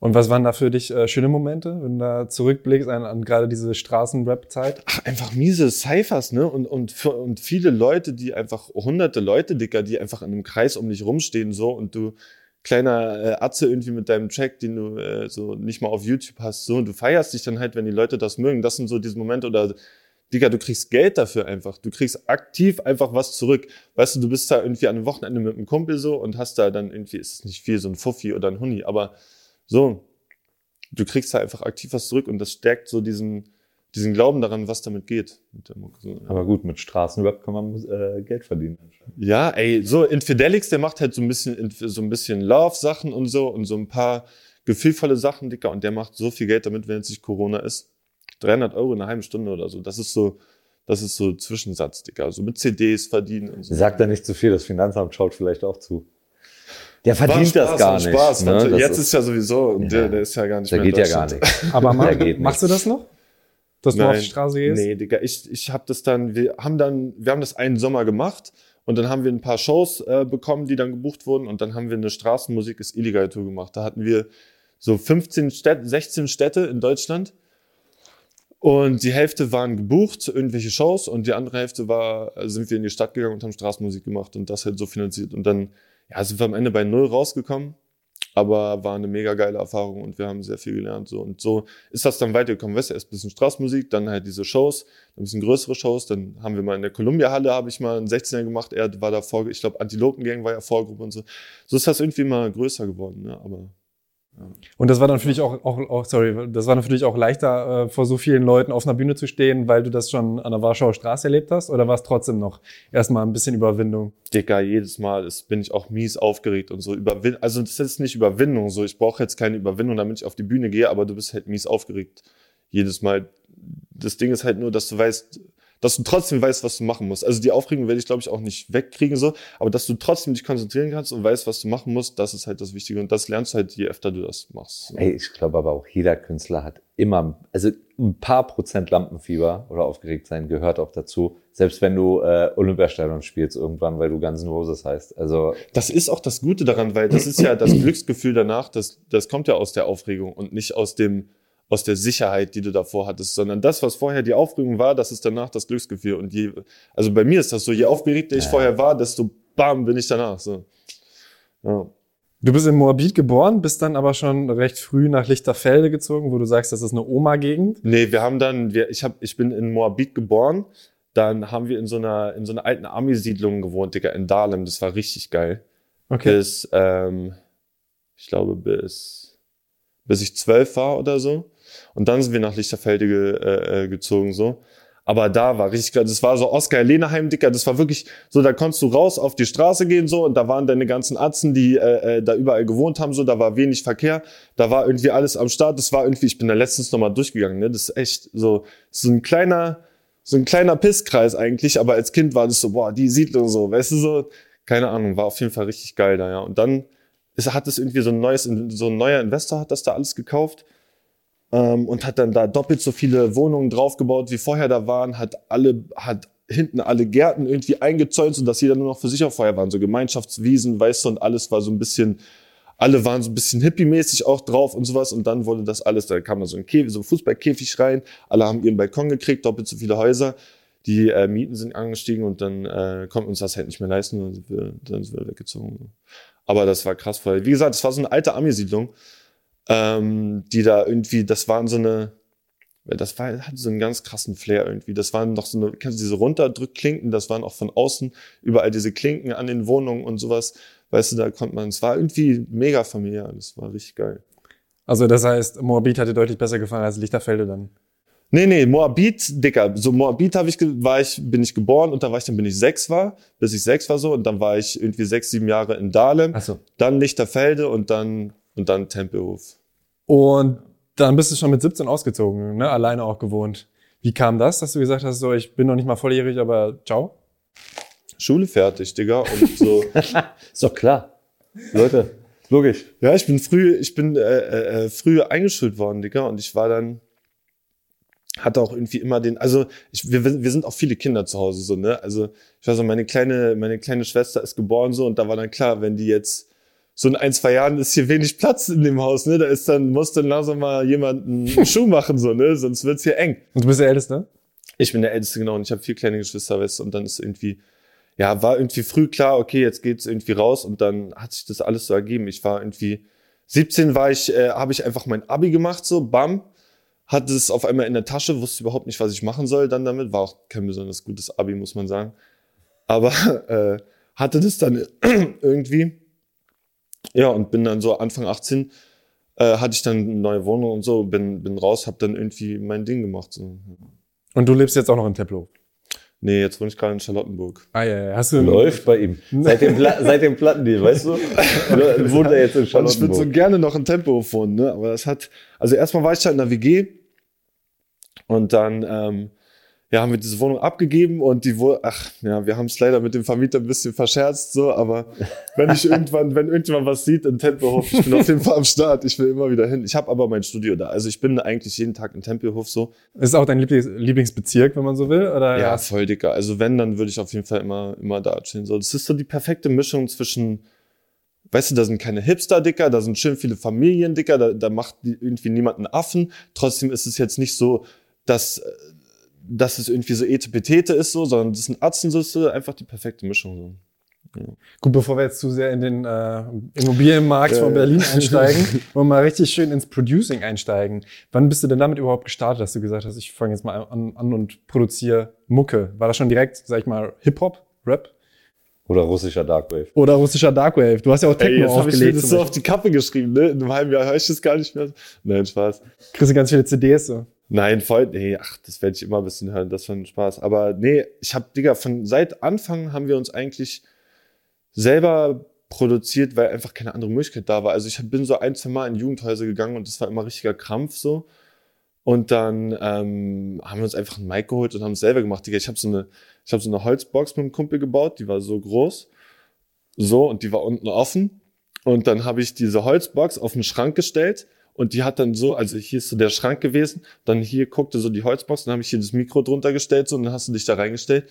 Und was waren da für dich äh, schöne Momente, wenn du da zurückblickst an, an gerade diese Straßen-Rap-Zeit? Ach, einfach miese Cyphers, ne? Und, und, für- und viele Leute, die einfach, hunderte Leute, Dicker, die einfach in einem Kreis um dich rumstehen, so, und du, kleiner äh, Atze irgendwie mit deinem Track, den du äh, so nicht mal auf YouTube hast, so, und du feierst dich dann halt, wenn die Leute das mögen. Das sind so diese Momente, oder, Digga, du kriegst Geld dafür einfach. Du kriegst aktiv einfach was zurück. Weißt du, du bist da irgendwie an einem Wochenende mit einem Kumpel so und hast da dann irgendwie, ist es nicht viel, so ein Fuffi oder ein Huni, aber so, du kriegst da einfach aktiv was zurück und das stärkt so diesen, diesen Glauben daran, was damit geht. Aber gut, mit Straßenrap kann man äh, Geld verdienen. Ja, ey, so Infidelix, der macht halt so ein bisschen, so ein bisschen Love-Sachen und so und so ein paar gefühlvolle Sachen, Dicker, und der macht so viel Geld damit, wenn jetzt nicht Corona ist. 300 Euro in einer halben Stunde oder so. Das ist so, das ist so Zwischensatz, Dicker. So mit CDs verdienen und so. Sagt er nicht zu viel, das Finanzamt schaut vielleicht auch zu. Der verdient das gar nicht. Spaß. ne? Das jetzt ist, ja sowieso, Ja. der, der ist ja gar nicht der mehr geht ja gar nicht. Aber ma Der geht machst du das noch? Dass du auf die Straße gehst? Nee, Digga, ich, ich habe das dann, wir haben dann, wir haben das einen Sommer gemacht und dann haben wir ein paar Shows äh, bekommen, die dann gebucht wurden und dann haben wir eine Straßenmusik ist illegal Tour gemacht. Da hatten wir so 15 Städte, 16 Städte in Deutschland und die Hälfte waren gebucht, irgendwelche Shows und die andere Hälfte war, sind wir in die Stadt gegangen und haben Straßenmusik gemacht und das halt so finanziert und dann, ja, sind wir am Ende bei Null rausgekommen. Aber war eine mega geile Erfahrung und wir haben sehr viel gelernt. So. Und so ist das dann weitergekommen. Weißt du, erst ein bisschen Straßenmusik, dann halt diese Shows, ein bisschen größere Shows. Dann haben wir mal in der Columbia-Halle, habe ich mal einen 16er gemacht. Er war da vor, ich glaube, Antilopen-Gang war ja Vorgruppe und so. So ist das irgendwie mal größer geworden. Ne? Aber Und das war dann für dich auch, auch, auch sorry, das war dann für dich auch leichter, äh, vor so vielen Leuten auf einer Bühne zu stehen, weil du das schon an der Warschauer Straße erlebt hast? Oder war es trotzdem noch erstmal ein bisschen Überwindung? Digga, jedes Mal ist, bin ich auch mies aufgeregt und so. Überwin also das ist nicht Überwindung, so. Ich brauche jetzt keine Überwindung, damit ich auf die Bühne gehe, aber du bist halt mies aufgeregt. Jedes Mal. Das Ding ist halt nur, dass du weißt, dass du trotzdem weißt, was du machen musst. Also die Aufregung werde ich, glaube ich, auch nicht wegkriegen, so, aber dass du trotzdem dich konzentrieren kannst und weißt, was du machen musst, das ist halt das Wichtige. Und das lernst du halt, je öfter du das machst. So. Ey, ich glaube aber auch jeder Künstler hat immer, also ein paar Prozent Lampenfieber oder aufgeregt sein gehört auch dazu. Selbst wenn du äh, Olympiastadion spielst irgendwann, weil du Guns N' Roses heißt. Also das ist auch das Gute daran, weil das ist ja das Glücksgefühl danach, das, das kommt ja aus der Aufregung und nicht aus dem aus der Sicherheit, die du davor hattest, sondern das, was vorher die Aufregung war, das ist danach das Glücksgefühl. Und je, also bei mir ist das so, je aufgeregter ich ja. vorher war, desto bam bin ich danach. So. Ja. Du bist in Moabit geboren, bist dann aber schon recht früh nach Lichterfelde gezogen, wo du sagst, das ist eine Oma-Gegend. Nee, wir haben dann, wir, ich, hab, ich bin in Moabit geboren, dann haben wir in so einer, in so einer alten Army-Siedlung gewohnt, Digga, in Dahlem. Das war richtig geil. Okay. Bis, ähm, ich glaube, bis, bis ich zwölf war oder so. Und dann sind wir nach Lichterfelde ge, äh, äh, gezogen, so. Aber da war richtig klar, das war so Oskar Lehneheim, Dicker, das war wirklich so, da konntest du raus auf die Straße gehen, so, und da waren deine ganzen Atzen, die äh, äh, da überall gewohnt haben, so, da war wenig Verkehr, da war irgendwie alles am Start, das war irgendwie, ich bin da letztens nochmal durchgegangen, ne, das ist echt so, so ein kleiner, so ein kleiner Pisskreis eigentlich, aber als Kind war das so, boah, die Siedlung so, weißt du, so, keine Ahnung, war auf jeden Fall richtig geil da, ja. Und dann ist, hat es irgendwie so ein neues, so ein neuer Investor hat das da alles gekauft ähm, und hat dann da doppelt so viele Wohnungen draufgebaut, wie vorher da waren, hat alle, hat hinten alle Gärten irgendwie eingezäunt, so dass jeder nur noch für sich auf Feuer waren, so Gemeinschaftswiesen, weißt du, und alles war so ein bisschen, alle waren so ein bisschen hippie-mäßig auch drauf und sowas. Und dann wurde das alles, da kam da so ein Käfig, so ein Fußballkäfig rein, alle haben ihren Balkon gekriegt, doppelt so viele Häuser, die äh, Mieten sind angestiegen und dann äh, konnten uns das halt nicht mehr leisten und dann sind wir, dann sind wir weggezogen. Aber das war krass, weil, wie gesagt, es war so eine alte Ami-Siedlung ähm, die da irgendwie, das waren so eine, das war, hatte so einen ganz krassen Flair irgendwie. Das waren noch so eine, kennst du diese Runterdrückklinken, das waren auch von außen überall diese Klinken an den Wohnungen und sowas. Weißt du, da konnte man, es war irgendwie mega familiär, das war richtig geil. Also das heißt, Moabit hat dir deutlich besser gefallen als Lichterfelde dann? Nee, nee, Moabit, Dicker. So Moabit habe ich, war ich, bin ich geboren und da war ich dann, bin ich sechs war, bis ich sechs war so und dann war ich irgendwie sechs, sieben Jahre in Dahlem. Ach so. Dann Lichterfelde und dann, und dann Tempelhof. Und dann bist du schon mit 17 ausgezogen, ne? alleine auch gewohnt. Wie kam das, dass du gesagt hast, so, ich bin noch nicht mal volljährig, aber ciao? Schule fertig, Digga. Und so. ist doch klar. Leute, logisch. Ja, ich bin früh, ich bin äh, äh, äh, früh eingeschult worden, Digga. Und ich war dann, hatte auch irgendwie immer den, also ich, wir, wir sind auch viele Kinder zu Hause so, ne? Also ich weiß so, meine kleine, meine kleine Schwester ist geboren so und da war dann klar, wenn die jetzt so in ein, zwei Jahren ist hier wenig Platz in dem Haus, ne? Da ist dann, muss dann langsam mal jemand einen Schuh machen, so, ne? Sonst wird's hier eng. Und du bist der Älteste? Ich bin der Älteste, genau. Und ich habe vier kleine Geschwister, weißt du, und dann ist irgendwie, ja, war irgendwie früh klar, okay, jetzt geht's irgendwie raus und dann hat sich das alles so ergeben. Ich war irgendwie, 17 war ich, äh, habe ich einfach mein Abi gemacht, so, bam, hatte es auf einmal in der Tasche, wusste überhaupt nicht, was ich machen soll dann damit. War auch kein besonders gutes Abi, muss man sagen. Aber äh, hatte das dann irgendwie ja, und bin dann so Anfang 18 äh, hatte ich dann eine neue Wohnung und so, bin, bin raus, hab dann irgendwie mein Ding gemacht. So. Und du lebst jetzt auch noch in Tempelhof? Nee, jetzt wohne ich gerade in Charlottenburg. Ah ja, ja. Hast du Läuft bei ihm. Seit dem, Pla seit dem Plattendeal, weißt du? Oder wohnt er jetzt in Charlottenburg? ich würde so gerne noch in Tempelhof wohnen, ne? Aber das hat, also erstmal war ich da in der WG und dann ähm, ja, haben wir diese Wohnung abgegeben und die wurde, ach ja, wir haben es leider mit dem Vermieter ein bisschen verscherzt, so, aber wenn ich irgendwann, wenn irgendjemand was sieht in Tempelhof, ich bin auf jeden Fall am Start, ich will immer wieder hin. Ich habe aber mein Studio da, also ich bin eigentlich jeden Tag in Tempelhof so. Ist auch dein Lieblings Lieblingsbezirk, wenn man so will, oder? Ja, voll dicker. Also wenn, dann würde ich auf jeden Fall immer, immer da chillen. So, das ist so die perfekte Mischung zwischen, weißt du, da sind keine Hipster, Dicker, da sind schön viele Familien, Dicker, da, da macht irgendwie niemand einen Affen. Trotzdem ist es jetzt nicht so, dass dass es irgendwie so Etepetete ist, so, sondern das sind Atzensüsse, einfach die perfekte Mischung. So. Ja. Gut, bevor wir jetzt zu sehr in den äh, Immobilienmarkt von Berlin einsteigen, wollen wir mal richtig schön ins Producing einsteigen. Wann bist du denn damit überhaupt gestartet, dass du gesagt hast, ich fange jetzt mal an, an und produziere Mucke? War das schon direkt, sag ich mal, Hip-Hop, Rap? Oder russischer Darkwave. Oder russischer Darkwave. Du hast ja auch Techno Ey, jetzt habe ich mir aufgelegt. das so auf die Kappe geschrieben, ne? In einem halben Jahr höre ich das gar nicht mehr. Nein, Spaß. Kriegst du ganz viele CDs so. Nein, voll, nee, ach, das werde ich immer ein bisschen hören, das war ein Spaß. Aber nee, ich habe, Digga, von seit Anfang haben wir uns eigentlich selber produziert, weil einfach keine andere Möglichkeit da war. Also ich hab- bin so ein, zwei Mal in Jugendhäuser gegangen und das war immer richtiger Krampf so. Und dann ähm, haben wir uns einfach einen Mic geholt und haben es selber gemacht. Digga, ich habe so habe so eine Holzbox mit einem Kumpel gebaut, die war so groß, so und die war unten offen. Und dann habe ich diese Holzbox auf den Schrank gestellt und die hat dann so, also hier ist so der Schrank gewesen, dann hier guckte so die Holzbox, dann habe ich hier das Mikro drunter gestellt so, und dann hast du dich da reingestellt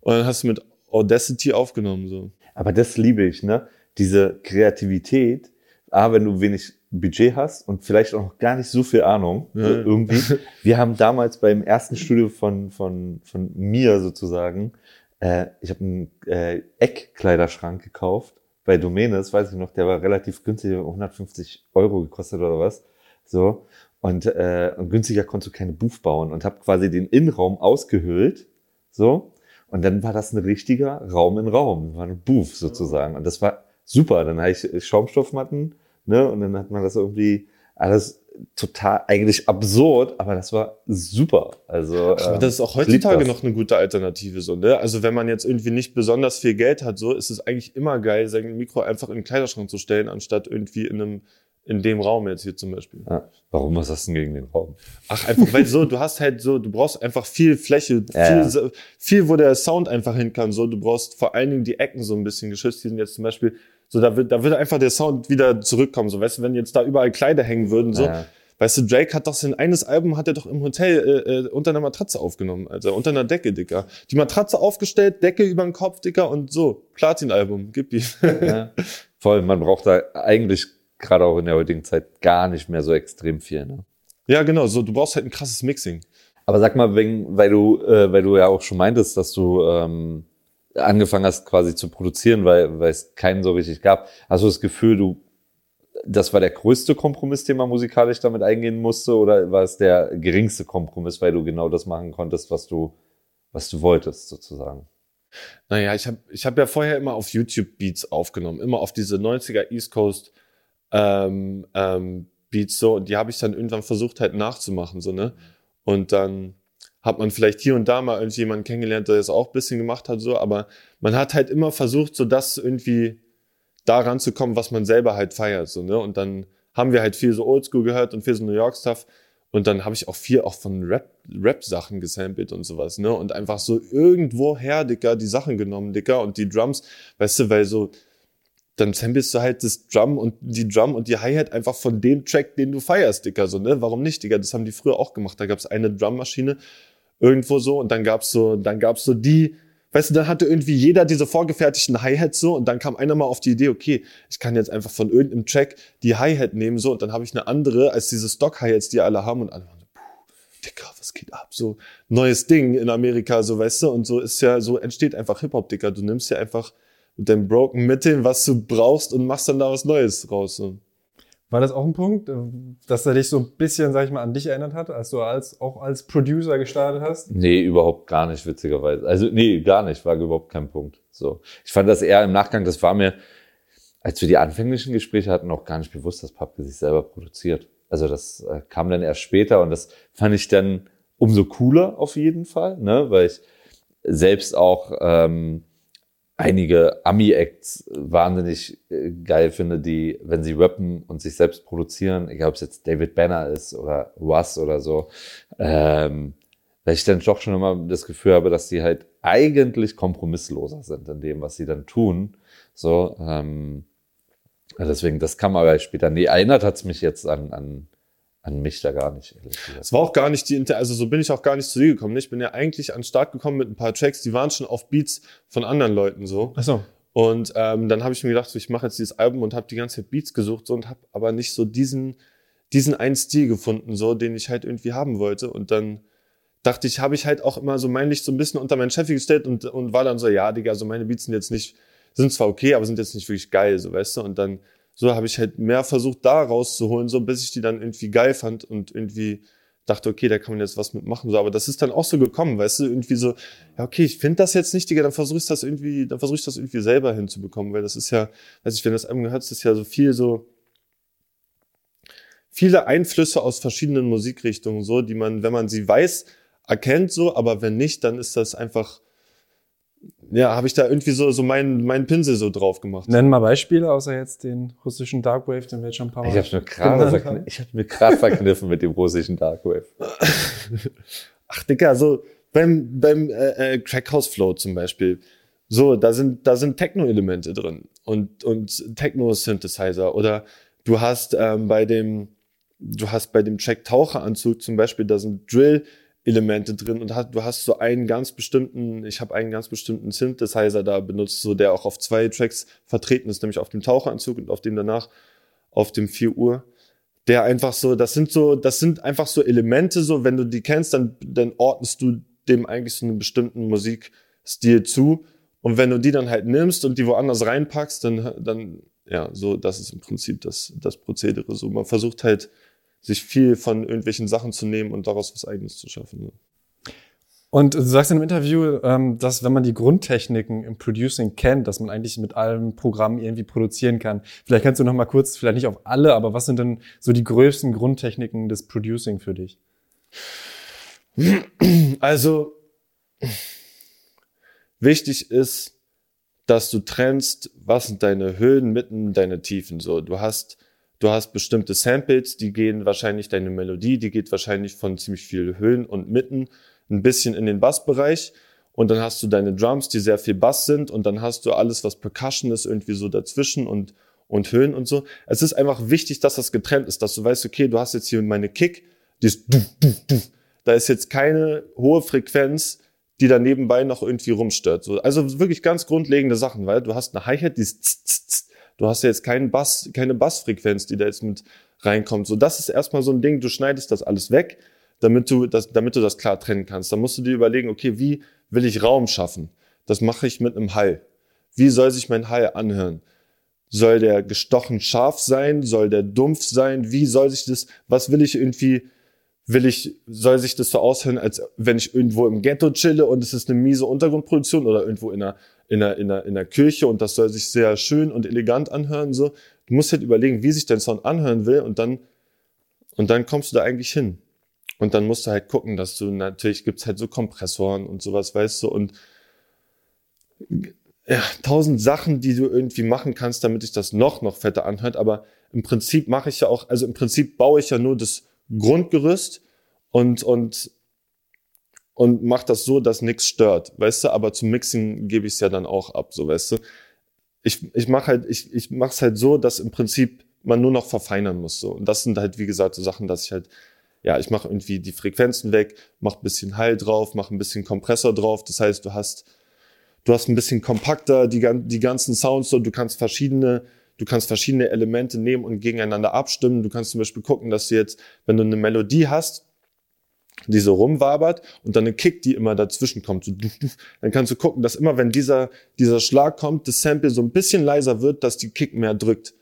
und dann hast du mit Audacity aufgenommen so. Aber das liebe ich, ne? Diese Kreativität, A, wenn du wenig Budget hast und vielleicht auch noch gar nicht so viel Ahnung, Ja. so irgendwie. Wir haben damals beim ersten Studio von, von, von mir sozusagen, äh, ich habe einen äh, Eckkleiderschrank gekauft bei Domenes, weiß ich noch, der war relativ günstig, 150 Euro gekostet oder was. So. Und, äh, und günstiger konntest du keine Booth bauen und habe quasi den Innenraum ausgehöhlt. So. Und dann war das ein richtiger Raum in Raum, war ein Booth sozusagen. Und das war super. Dann hatte ich Schaumstoffmatten, ne? Und dann hat man das irgendwie alles total eigentlich absurd, aber das war super. Also Aber ähm, das ist auch ich heutzutage noch eine gute Alternative so, ne? Also wenn man jetzt irgendwie nicht besonders viel Geld hat, so ist es eigentlich immer geil, sein Mikro einfach in den Kleiderschrank zu stellen, anstatt irgendwie in einem in dem Raum jetzt hier zum Beispiel. Ja. Warum was hast du denn gegen den Raum? Ach, einfach, weil so, du hast halt so, du brauchst einfach viel Fläche, Ja, viel, ja. viel, wo der Sound einfach hin kann. So, du brauchst vor allen Dingen die Ecken so ein bisschen geschützt. Die sind jetzt zum Beispiel, so, da wird, da wird einfach der Sound wieder zurückkommen. So, weißt du, wenn jetzt da überall Kleider hängen würden, so, Ja. weißt du, Drake hat doch sein eines Album, hat er doch im Hotel äh, äh, unter einer Matratze aufgenommen, also unter einer Decke, Dicker. Die Matratze aufgestellt, Decke über den Kopf, Dicker, und so, Platin-Album, gib ihm. Ja. Voll, man braucht da eigentlich gerade auch in der heutigen Zeit gar nicht mehr so extrem viel. Ne? ja, genau, so, du brauchst halt ein krasses Mixing. Aber sag mal, wenn, weil du, äh, weil du ja auch schon meintest, dass du ähm, angefangen hast quasi zu produzieren, weil, weil es keinen so richtig gab. Hast du das Gefühl, du, das war der größte Kompromiss, den man musikalisch damit eingehen musste, oder war es der geringste Kompromiss, weil du genau das machen konntest, was du, was du wolltest, sozusagen? Naja, ich habe ich hab ja vorher immer auf YouTube Beats aufgenommen, immer auf diese 90er East Coast ähm, ähm, Beats so und die habe ich dann irgendwann versucht halt nachzumachen so ne und dann hat man vielleicht hier und da mal irgendjemanden kennengelernt, der das auch ein bisschen gemacht hat so, aber man hat halt immer versucht so das irgendwie daran zu kommen, was man selber halt feiert so ne und dann haben wir halt viel so Oldschool gehört und viel so New York Stuff und dann habe ich auch viel auch von Rap, Rap-Sachen gesampelt und sowas, ne? Und einfach so irgendwoher, Dicker, die Sachen genommen, Dicker, und die Drums, weißt du, weil so, dann samplest du halt das Drum und die Drum und die Hi-Hat einfach von dem Track, den du feierst, Dicker, so, ne? Warum nicht, Dicker? Das haben die früher auch gemacht. Da gab's eine Drummaschine irgendwo so und dann gab's so, dann gab's so die, weißt du, dann hatte irgendwie jeder diese vorgefertigten Hi-Hats so und dann kam einer mal auf die Idee, okay, ich kann jetzt einfach von irgendeinem Track die Hi-Hat nehmen so und dann habe ich eine andere als diese Stock-Hi-Hats, die alle haben und alle waren so, puh, Dicker, was geht ab? So neues Ding in Amerika, so weißt du, und so ist ja, so entsteht einfach Hip-Hop, Dicker. Du nimmst ja einfach mit deinem Broken Mitteln, was du brauchst und machst dann da was Neues raus. So. War das auch ein Punkt, äh, dass er dich so ein bisschen, sag ich mal, an dich erinnert hat, als du als, auch als Producer gestartet hast? Nee, überhaupt gar nicht, witzigerweise. Also, nee, gar nicht, war überhaupt kein Punkt. So. Ich fand das eher im Nachgang, das war mir, als wir die anfänglichen Gespräche hatten, auch gar nicht bewusst, dass Papke sich selber produziert. Also das äh, kam dann erst später und das fand ich dann umso cooler auf jeden Fall, ne, weil ich selbst auch ähm, einige Ami-Acts wahnsinnig äh, geil finde, die, wenn sie rappen und sich selbst produzieren, egal ob es jetzt David Banner ist oder Was oder so, ähm, weil ich dann doch schon immer das Gefühl habe, dass die halt eigentlich kompromissloser sind in dem, was sie dann tun. So, ähm, deswegen, das kam aber später. Nee, erinnert hat's mich jetzt an, an, an mich da gar nicht, ehrlich gesagt. Es war auch gar nicht die, Inter also so bin ich auch gar nicht zu dir gekommen. Ich bin ja eigentlich an den Start gekommen mit ein paar Tracks, die waren schon auf Beats von anderen Leuten so. Achso. Und ähm, dann habe ich mir gedacht, so, ich mache jetzt dieses Album und habe die ganze Zeit Beats gesucht so, und habe aber nicht so diesen, diesen einen Stil gefunden, so, den ich halt irgendwie haben wollte. Und dann dachte ich, habe ich halt auch immer so mein Licht so ein bisschen unter meinen Chef gestellt und, und war dann so, ja, Digga, so meine Beats sind jetzt nicht, sind zwar okay, aber sind jetzt nicht wirklich geil, so weißt du. Und dann so habe ich halt mehr versucht, da rauszuholen, so bis ich die dann irgendwie geil fand und irgendwie dachte, okay, da kann man jetzt was mitmachen. So, aber das ist dann auch so gekommen, weißt du, irgendwie so, ja, okay, ich finde das jetzt nicht, Digga, dann versuche ich das irgendwie, dann versuche ich das irgendwie selber hinzubekommen, weil das ist ja, weiß ich, wenn das Album gehört, ist ja so viel so, viele Einflüsse aus verschiedenen Musikrichtungen, so, die man, wenn man sie weiß, erkennt so, aber wenn nicht, dann ist das einfach, ja, habe ich da irgendwie so, so meinen mein Pinsel so drauf gemacht. Nenn mal Beispiele, außer jetzt den russischen Darkwave, den wir jetzt schon ein paar Mal Ich habe mir gerade verkn ich hab verkniffen mit dem russischen Darkwave. Ach, Digga, so beim, beim äh, äh, Crackhouse Flow zum Beispiel. So, da sind, da sind Techno-Elemente drin und, und Techno-Synthesizer. Oder du hast ähm, bei dem, du hast bei dem Track Taucheranzug zum Beispiel, da sind Drill-Elemente drin und hast, du hast so einen ganz bestimmten, ich habe einen ganz bestimmten Synthesizer da benutzt, so der auch auf zwei Tracks vertreten ist, nämlich auf dem Taucheranzug und auf dem danach auf dem 4 Uhr. Der einfach so, das sind so, das sind einfach so Elemente, so, wenn du die kennst, dann, dann ordnest du dem eigentlich so einen bestimmten Musikstil zu. Und wenn du die dann halt nimmst und die woanders reinpackst, dann, dann, ja, so, das ist im Prinzip das, das Prozedere. So, man versucht halt, sich viel von irgendwelchen Sachen zu nehmen und daraus was Eigenes zu schaffen. Und du sagst in einem Interview, ähm, dass wenn man die Grundtechniken im Producing kennt, dass man eigentlich mit allem Programm irgendwie produzieren kann. Vielleicht kannst du noch mal kurz, vielleicht nicht auf alle, aber was sind denn so die größten Grundtechniken des Producing für dich? Also, wichtig ist, dass du trennst, was sind deine Höhen, Mitten, deine Tiefen. So, du hast, du hast bestimmte Samples, die gehen wahrscheinlich deine Melodie, die geht wahrscheinlich von ziemlich viel Höhen und Mitten ein bisschen in den Bassbereich. Und dann hast du deine Drums, die sehr viel Bass sind. Und dann hast du alles, was Percussion ist, irgendwie so dazwischen und, und Höhen und so. Es ist einfach wichtig, dass das getrennt ist, dass du weißt, okay, du hast jetzt hier meine Kick, die ist, da ist jetzt keine hohe Frequenz, die da nebenbei noch irgendwie rumstört. So, also wirklich ganz grundlegende Sachen, weil du hast eine Hi-Hat, die ist. Du hast jetzt keinen Bass, keine Bassfrequenz, die da jetzt mit reinkommt. So, das ist erstmal so ein Ding, du schneidest das alles weg, damit du das, damit du das klar trennen kannst. Dann musst du dir überlegen, okay, wie will ich Raum schaffen? Das mache ich mit einem Hall. Wie soll sich mein Hall anhören? Soll der gestochen scharf sein? Soll der dumpf sein? Wie soll sich das, was will ich irgendwie, will ich, soll sich das so aushören, als wenn ich irgendwo im Ghetto chille und es ist eine miese Untergrundproduktion oder irgendwo in einer, in einer, in einer, in einer Kirche und das soll sich sehr schön und elegant anhören, so. Du musst halt überlegen, wie sich dein Sound anhören will und dann, und dann kommst du da eigentlich hin. Und dann musst du halt gucken, dass du natürlich gibt's halt so Kompressoren und sowas, weißt du, und ja, tausend Sachen, die du irgendwie machen kannst, damit sich das noch, noch fetter anhört. Aber im Prinzip mache ich ja auch, also im Prinzip baue ich ja nur das Grundgerüst und, und, und mache das so, dass nichts stört, weißt du, aber zum Mixen gebe ich es ja dann auch ab, so weißt du. Ich, ich mache halt, ich, ich mache es halt so, dass im Prinzip man nur noch verfeinern muss. So. Und das sind halt, wie gesagt, so Sachen, dass ich halt ja, ich mache irgendwie die Frequenzen weg, mache ein bisschen Hall drauf, mache ein bisschen Kompressor drauf. Das heißt, du hast, du hast ein bisschen kompakter die, die ganzen Sounds und du kannst verschiedene, du kannst verschiedene Elemente nehmen und gegeneinander abstimmen. Du kannst zum Beispiel gucken, dass du jetzt, wenn du eine Melodie hast, die so rumwabert und dann eine Kick, die immer dazwischen kommt, so, dann kannst du gucken, dass immer, wenn dieser, dieser Schlag kommt, das Sample so ein bisschen leiser wird, dass die Kick mehr drückt.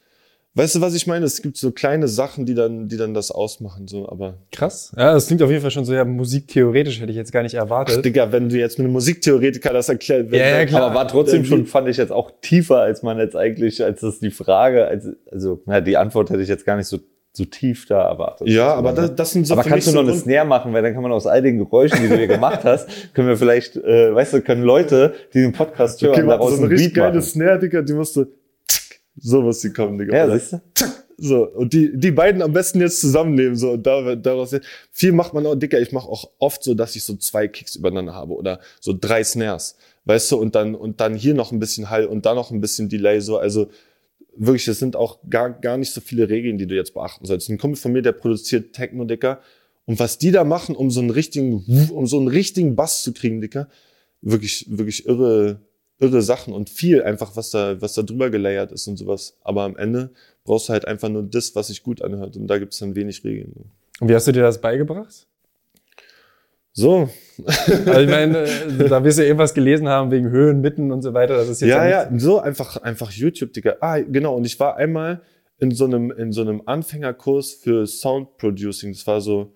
Weißt du, was ich meine? Es gibt so kleine Sachen, die dann, die dann das ausmachen, so, aber. Krass. Ja, das klingt auf jeden Fall schon so ja musiktheoretisch, hätte ich jetzt gar nicht erwartet. Ach, Digga, wenn du jetzt mit einem Musiktheoretiker das erklärt, ja, ja, klar. aber war trotzdem schon, fand ich jetzt auch tiefer, als man jetzt eigentlich, als das die Frage, als, also, na, die Antwort hätte ich jetzt gar nicht so, so tief da erwartet. Ja, aber das, das sind so Aber kannst du noch so eine Snare machen, weil dann kann man aus all den Geräuschen, die du hier gemacht hast, können wir vielleicht, äh, weißt du, können Leute, die den Podcast hören, okay, daraus so eine richtig geile Snare, Digga, die musst du so muss die kommen, Digga. Ja, siehst du? So, und die, die beiden am besten jetzt zusammennehmen, so, und da, daraus, viel macht man auch, Dicker, ich mache auch oft so, dass ich so zwei Kicks übereinander habe oder so drei Snares, weißt du, und dann, und dann hier noch ein bisschen Hall und da noch ein bisschen Delay, so, also, wirklich, es sind auch gar, gar nicht so viele Regeln, die du jetzt beachten sollst. Ein Kumpel von mir, der produziert Techno, Dicker, und was die da machen, um so einen richtigen, um so einen richtigen Bass zu kriegen, Dicker, wirklich, wirklich irre, irre Sachen und viel einfach, was da, was da drüber gelayert ist und sowas. Aber am Ende brauchst du halt einfach nur das, was sich gut anhört. Und da gibt es dann wenig Regeln. Und wie hast du dir das beigebracht? So. also ich meine, äh, da wirst du ja irgendwas gelesen haben wegen Höhen, Mitten und so weiter. Das ist jetzt ja, ja, so einfach, einfach YouTube, Digga. Ah, genau. Und ich war einmal in so einem, in so einem Anfängerkurs für Sound Producing. Das war so,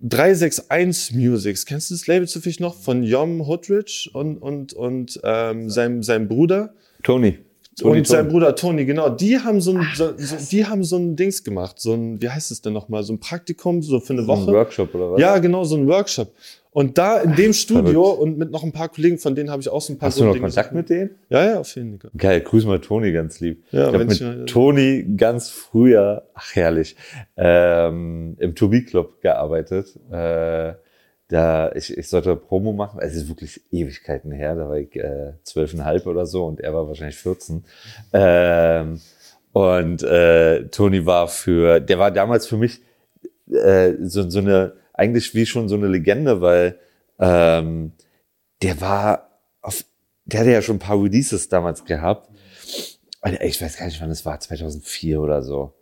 361 Musics, kennst du das Label zufällig noch? Von Yom Hoodrich und, und, und ähm, seinem, seinem Bruder. Tony. Tony und sein Bruder Tony, genau. Die haben so ein, so, so, die haben so ein Dings gemacht. So ein, wie heißt es denn nochmal? So ein Praktikum, so für eine So ein Woche. Workshop oder was? Ja, genau, so ein Workshop. Und da in dem Studio und mit noch ein paar Kollegen, von denen habe ich auch so ein paar Hast du noch Grunddinge- Kontakt mit denen? Ja, ja, auf jeden Fall. Geil, grüß mal Toni ganz lieb. Ja, ich habe mit ich mal- Toni ganz früher, ach herrlich, ähm, im To Be Club gearbeitet. Äh, da ich, ich sollte Promo machen. Es ist wirklich Ewigkeiten her. Da war ich äh, zwölfeinhalb oder so und er war wahrscheinlich 14. Ähm, und äh, Toni war für, der war damals für mich äh, so, so eine, eigentlich wie schon so eine Legende, weil ähm, der war auf, der hatte ja schon ein paar Releases damals gehabt. Ich weiß gar nicht, wann es war, 2004 oder so.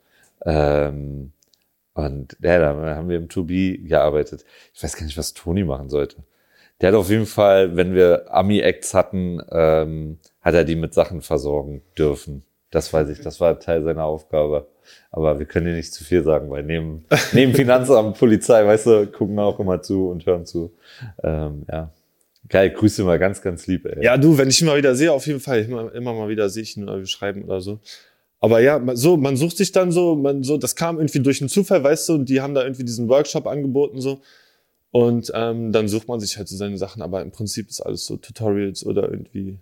Ähm, und ja, da haben wir im 2B gearbeitet. Ich weiß gar nicht, was Toni machen sollte. Der hat auf jeden Fall, wenn wir Ami-Acts hatten, ähm, hat er die mit Sachen versorgen dürfen. Das weiß ich, das war Teil seiner Aufgabe. Aber wir können dir nicht zu viel sagen, weil neben, neben Finanzamt, Polizei, weißt du, gucken auch immer zu und hören zu. Ähm, ja. Geil, Grüße mal ganz, ganz lieb, ey. Ja, du, wenn ich ihn mal wieder sehe, auf jeden Fall, immer, immer mal wieder sehe ich ihn oder wir schreiben oder so. Aber ja, man- so, man sucht sich dann so, man so, das kam irgendwie durch einen Zufall, weißt du, und die haben da irgendwie diesen Workshop angeboten so. Und ähm, dann sucht man sich halt so seine Sachen, aber im Prinzip ist alles so Tutorials oder irgendwie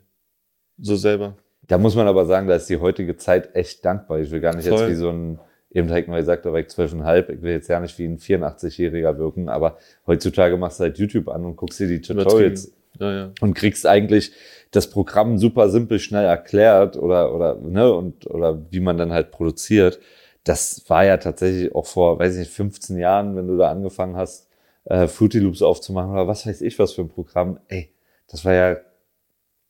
so selber. Da muss man aber sagen, da ist die heutige Zeit echt dankbar. Ich will gar nicht Voll. jetzt wie so ein, eben direkt mal gesagt, da war ich zwölfeinhalb, ich will jetzt ja nicht wie ein 84-Jähriger wirken, aber heutzutage machst du halt YouTube an und guckst dir die Tutorials Ja, ja. und kriegst eigentlich das Programm super simpel schnell erklärt oder, oder, ne, und, oder wie man dann halt produziert. Das war ja tatsächlich auch vor, weiß ich nicht, 15 Jahren, wenn du da angefangen hast, äh, Fruity Loops aufzumachen oder was weiß ich was für ein Programm. Ey, das war ja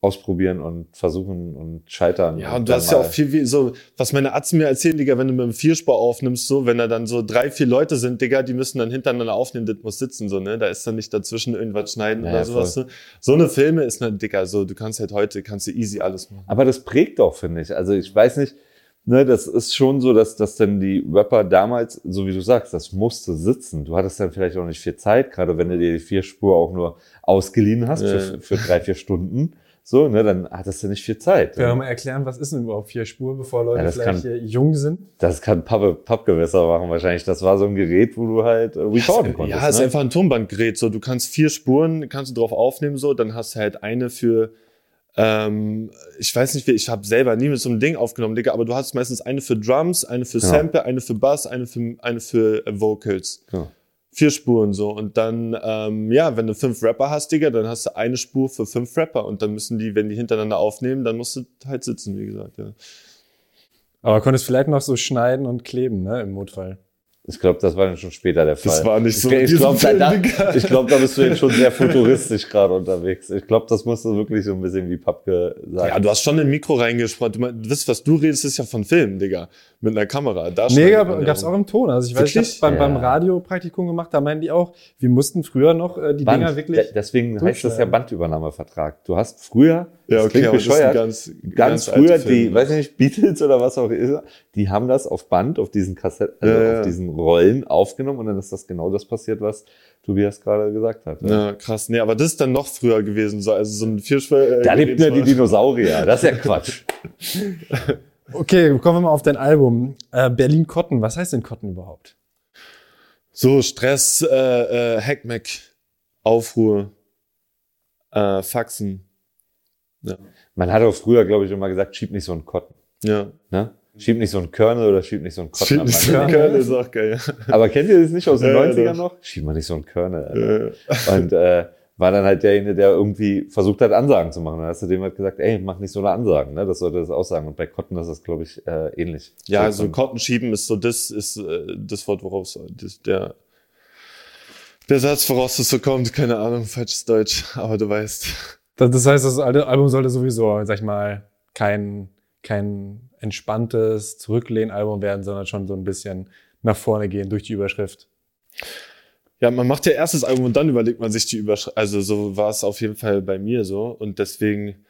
ausprobieren und versuchen und scheitern. Ja, und du dann hast ja auch viel, wie, so, was meine Atzen mir erzählen, Digga, wenn du mit dem Vierspur aufnimmst, so, wenn da dann so drei, vier Leute sind, Digga, die müssen dann hintereinander aufnehmen, das muss sitzen, so, ne, da ist dann nicht dazwischen irgendwas schneiden Ja, oder sowas, so. So eine Filme ist ne, Digga, so, du kannst halt heute, kannst du easy alles machen. Aber das prägt auch, finde ich. Also ich weiß nicht, ne, das ist schon so, dass, dass dann die Rapper damals, so wie du sagst, das musste sitzen. Du hattest dann vielleicht auch nicht viel Zeit, gerade wenn du dir die vier Spur auch nur ausgeliehen hast Ja. für, für drei, vier Stunden. So, ne, dann hattest du nicht viel Zeit. Können wir mal erklären, was ist denn überhaupt vier Spur, bevor Leute Ja, das vielleicht kann- hier jung sind? Das kann Pappe, Pappgewässer machen wahrscheinlich. Das war so ein Gerät, wo du halt äh, recorden konntest. Ja, ist ne? einfach ein Tonbandgerät, so, du kannst vier Spuren, kannst du drauf aufnehmen, so, dann hast du halt eine für, ähm, ich weiß nicht wie, ich habe selber nie mit so einem Ding aufgenommen, Digga, aber du hast meistens eine für Drums, eine für Genau. Sample, eine für Bass, eine für, eine für äh, Vocals. Genau. Vier Spuren so. Und dann, ähm, ja, wenn du fünf Rapper hast, Digga, dann hast du eine Spur für fünf Rapper. Und dann müssen die, wenn die hintereinander aufnehmen, dann musst du halt sitzen, wie gesagt, ja. Aber konntest vielleicht noch so schneiden und kleben, ne, im Notfall. Ich glaube, das war dann schon später der Fall. Das war nicht so Ich, ich glaube, da, ich glaub, da bist du jetzt schon sehr futuristisch gerade unterwegs. Ich glaube, das musst du wirklich so ein bisschen wie Pappke sagen. Ja, du hast schon ein Mikro reingesprochen. Du, mein- du weißt, was du redest, ist ja von Film, Digga. Mit einer Kamera. Da Nee, gab, rum. auch im Ton. Also ich weiß, ich Wirklich? hab beim, Ja. beim Radiopraktikum gemacht, da meinen die auch, wir mussten früher noch äh, die Band. Dinger wirklich. De- Deswegen heißt das ja. Bandübernahmevertrag. Du hast früher, Ja, das okay, klingt bescheuert, ganz, ganz, alte früher die, weiß ich nicht, Beatles oder was auch immer, die haben das auf Band, auf diesen Kassetten, also Ja, ja. auf diesen Rollen aufgenommen und dann ist das genau das passiert, was Tobias gerade gesagt hat. Ja, krass. Nee, aber das ist dann noch früher gewesen. So, also so ein Vierschwell. Da lebten ja die Dinosaurier. Das ist ja Quatsch. Okay, kommen wir mal auf dein Album. Äh, Berlin Cotton. Was heißt denn Cotton überhaupt? So, Stress, äh, äh, Hackmack, Aufruhr, äh, Faxen. Ja. Man hat auch früher, glaube ich, immer gesagt, schieb nicht so einen Kotten. Ja. Ne? Schieb nicht so einen Kernel oder schieb nicht so einen Kotten am Schieb- Mann. Kernel ist auch geil. Aber kennt ihr das nicht aus den Ja, ja, 90ern doch. noch? Schieb mal nicht so einen Kernel. Alter. Äh, Und äh, war dann halt derjenige, der irgendwie versucht hat, Ansagen zu machen. Dann hast du dem halt gesagt, ey, mach nicht so eine Ansagen, ne? Das sollte das aussagen. Und bei Kotten ist das, glaube ich, äh, ähnlich. ja, So also Kotten schieben ist so, das ist äh, das Wort, worauf es das, der, der Satz, woraus es so kommt. Keine Ahnung, falsches Deutsch, aber du weißt. Das, das heißt, das alte Album sollte sowieso, sag ich mal, kein, kein entspanntes Zurücklehn-Album werden, sondern schon so ein bisschen nach vorne gehen durch die Überschrift. Ja, man macht ja erst das Album und dann überlegt man sich die Überschrift. Also so war es auf jeden Fall bei mir so. Und deswegen,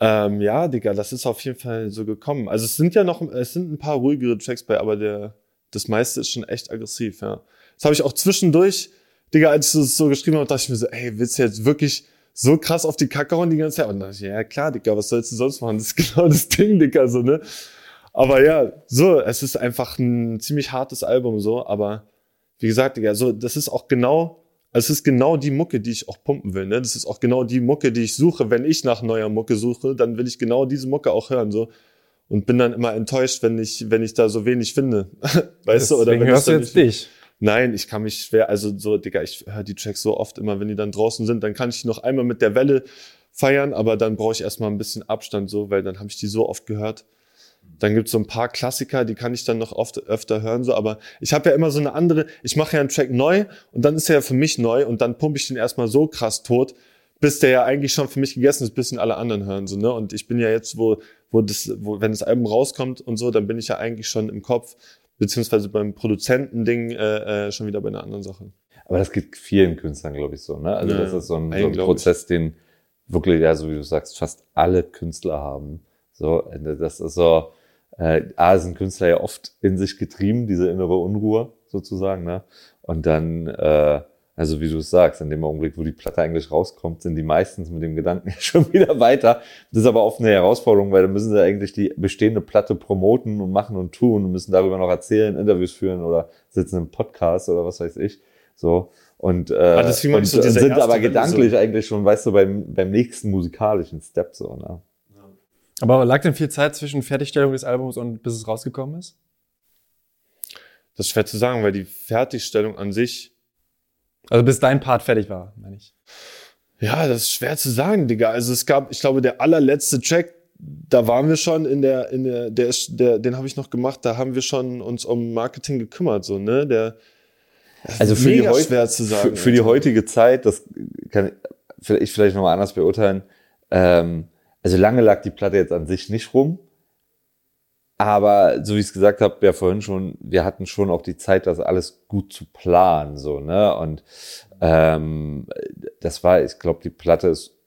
ähm, ja, Digga, das ist auf jeden Fall so gekommen. Also es sind ja noch, es sind ein paar ruhigere Tracks bei, aber der das meiste ist schon echt aggressiv, ja. Das habe ich auch zwischendurch, Digga, als ich das so geschrieben habe, dachte ich mir so, ey, willst du jetzt wirklich so krass auf die Kacke hauen die ganze Zeit? Und dann dachte ich, ja klar, Digga, was sollst du sonst machen? Das ist genau das Ding, Digga, so, ne? Aber ja, so, es ist einfach ein ziemlich hartes Album, so, aber wie gesagt, Digga, so, das ist auch genau, es ist genau die Mucke, die ich auch pumpen will, ne? Das ist auch genau die Mucke, die ich suche. Wenn ich nach neuer Mucke suche, dann will ich genau diese Mucke auch hören, so. Und bin dann immer enttäuscht, wenn ich, wenn ich da so wenig finde. weißt du, oder wenn hörst du jetzt dich. Nein, ich kann mich schwer, also so, Digga, ich höre die Tracks so oft immer, wenn die dann draußen sind, dann kann ich noch einmal mit der Welle feiern, aber dann brauche ich erstmal ein bisschen Abstand so, weil dann habe ich die so oft gehört. Dann gibt's so ein paar Klassiker, die kann ich dann noch oft öfter hören, so, aber ich habe ja immer so eine andere, ich mache ja einen Track neu und dann ist er ja für mich neu und dann pumpe ich den erstmal so krass tot, bis der ja eigentlich schon für mich gegessen ist, bis ihn alle anderen hören. So, ne? Und ich bin ja jetzt, wo, wo das, wo, wenn das Album rauskommt und so, dann bin ich ja eigentlich schon im Kopf, beziehungsweise beim Produzentending äh, äh, schon wieder bei einer anderen Sache. Aber das geht vielen Künstlern, glaube ich, so. Ne? Also ja, das ist so ein, so ein Prozess, den wirklich, ja, so wie du sagst, fast alle Künstler haben. So, das ist so, äh, A, sind Künstler ja oft in sich getrieben, diese innere Unruhe sozusagen, ne? Und dann, äh, also wie du es sagst, in dem Augenblick, wo die Platte eigentlich rauskommt, sind die meistens mit dem Gedanken schon wieder weiter. Das ist aber oft eine Herausforderung, weil dann müssen sie eigentlich die bestehende Platte promoten und machen und tun und müssen darüber noch erzählen, Interviews führen oder sitzen im Podcast oder was weiß ich. So. Und, äh, ah, und, so und sind aber gedanklich so. eigentlich schon, weißt du, beim, beim nächsten musikalischen Step so, ne? Aber lag denn viel Zeit zwischen Fertigstellung des Albums und bis es rausgekommen ist? Das ist schwer zu sagen, weil die Fertigstellung an sich. Also bis dein Part fertig war, meine ich. Ja, das ist schwer zu sagen, Digga. Also es gab, ich glaube, der allerletzte Track, da waren wir schon in der, in der, der, ist, der den habe ich noch gemacht, da haben wir schon uns um Marketing gekümmert, so, ne? Der, also für die, schwer zu sagen, für, für die heutige Zeit, das kann ich vielleicht nochmal anders beurteilen, ähm, also lange lag die Platte jetzt an sich nicht rum. Aber so wie ich es gesagt habe, ja vorhin schon, wir hatten schon auch die Zeit, das alles gut zu planen, so, ne? Und ähm, das war, ich glaube, die Platte ist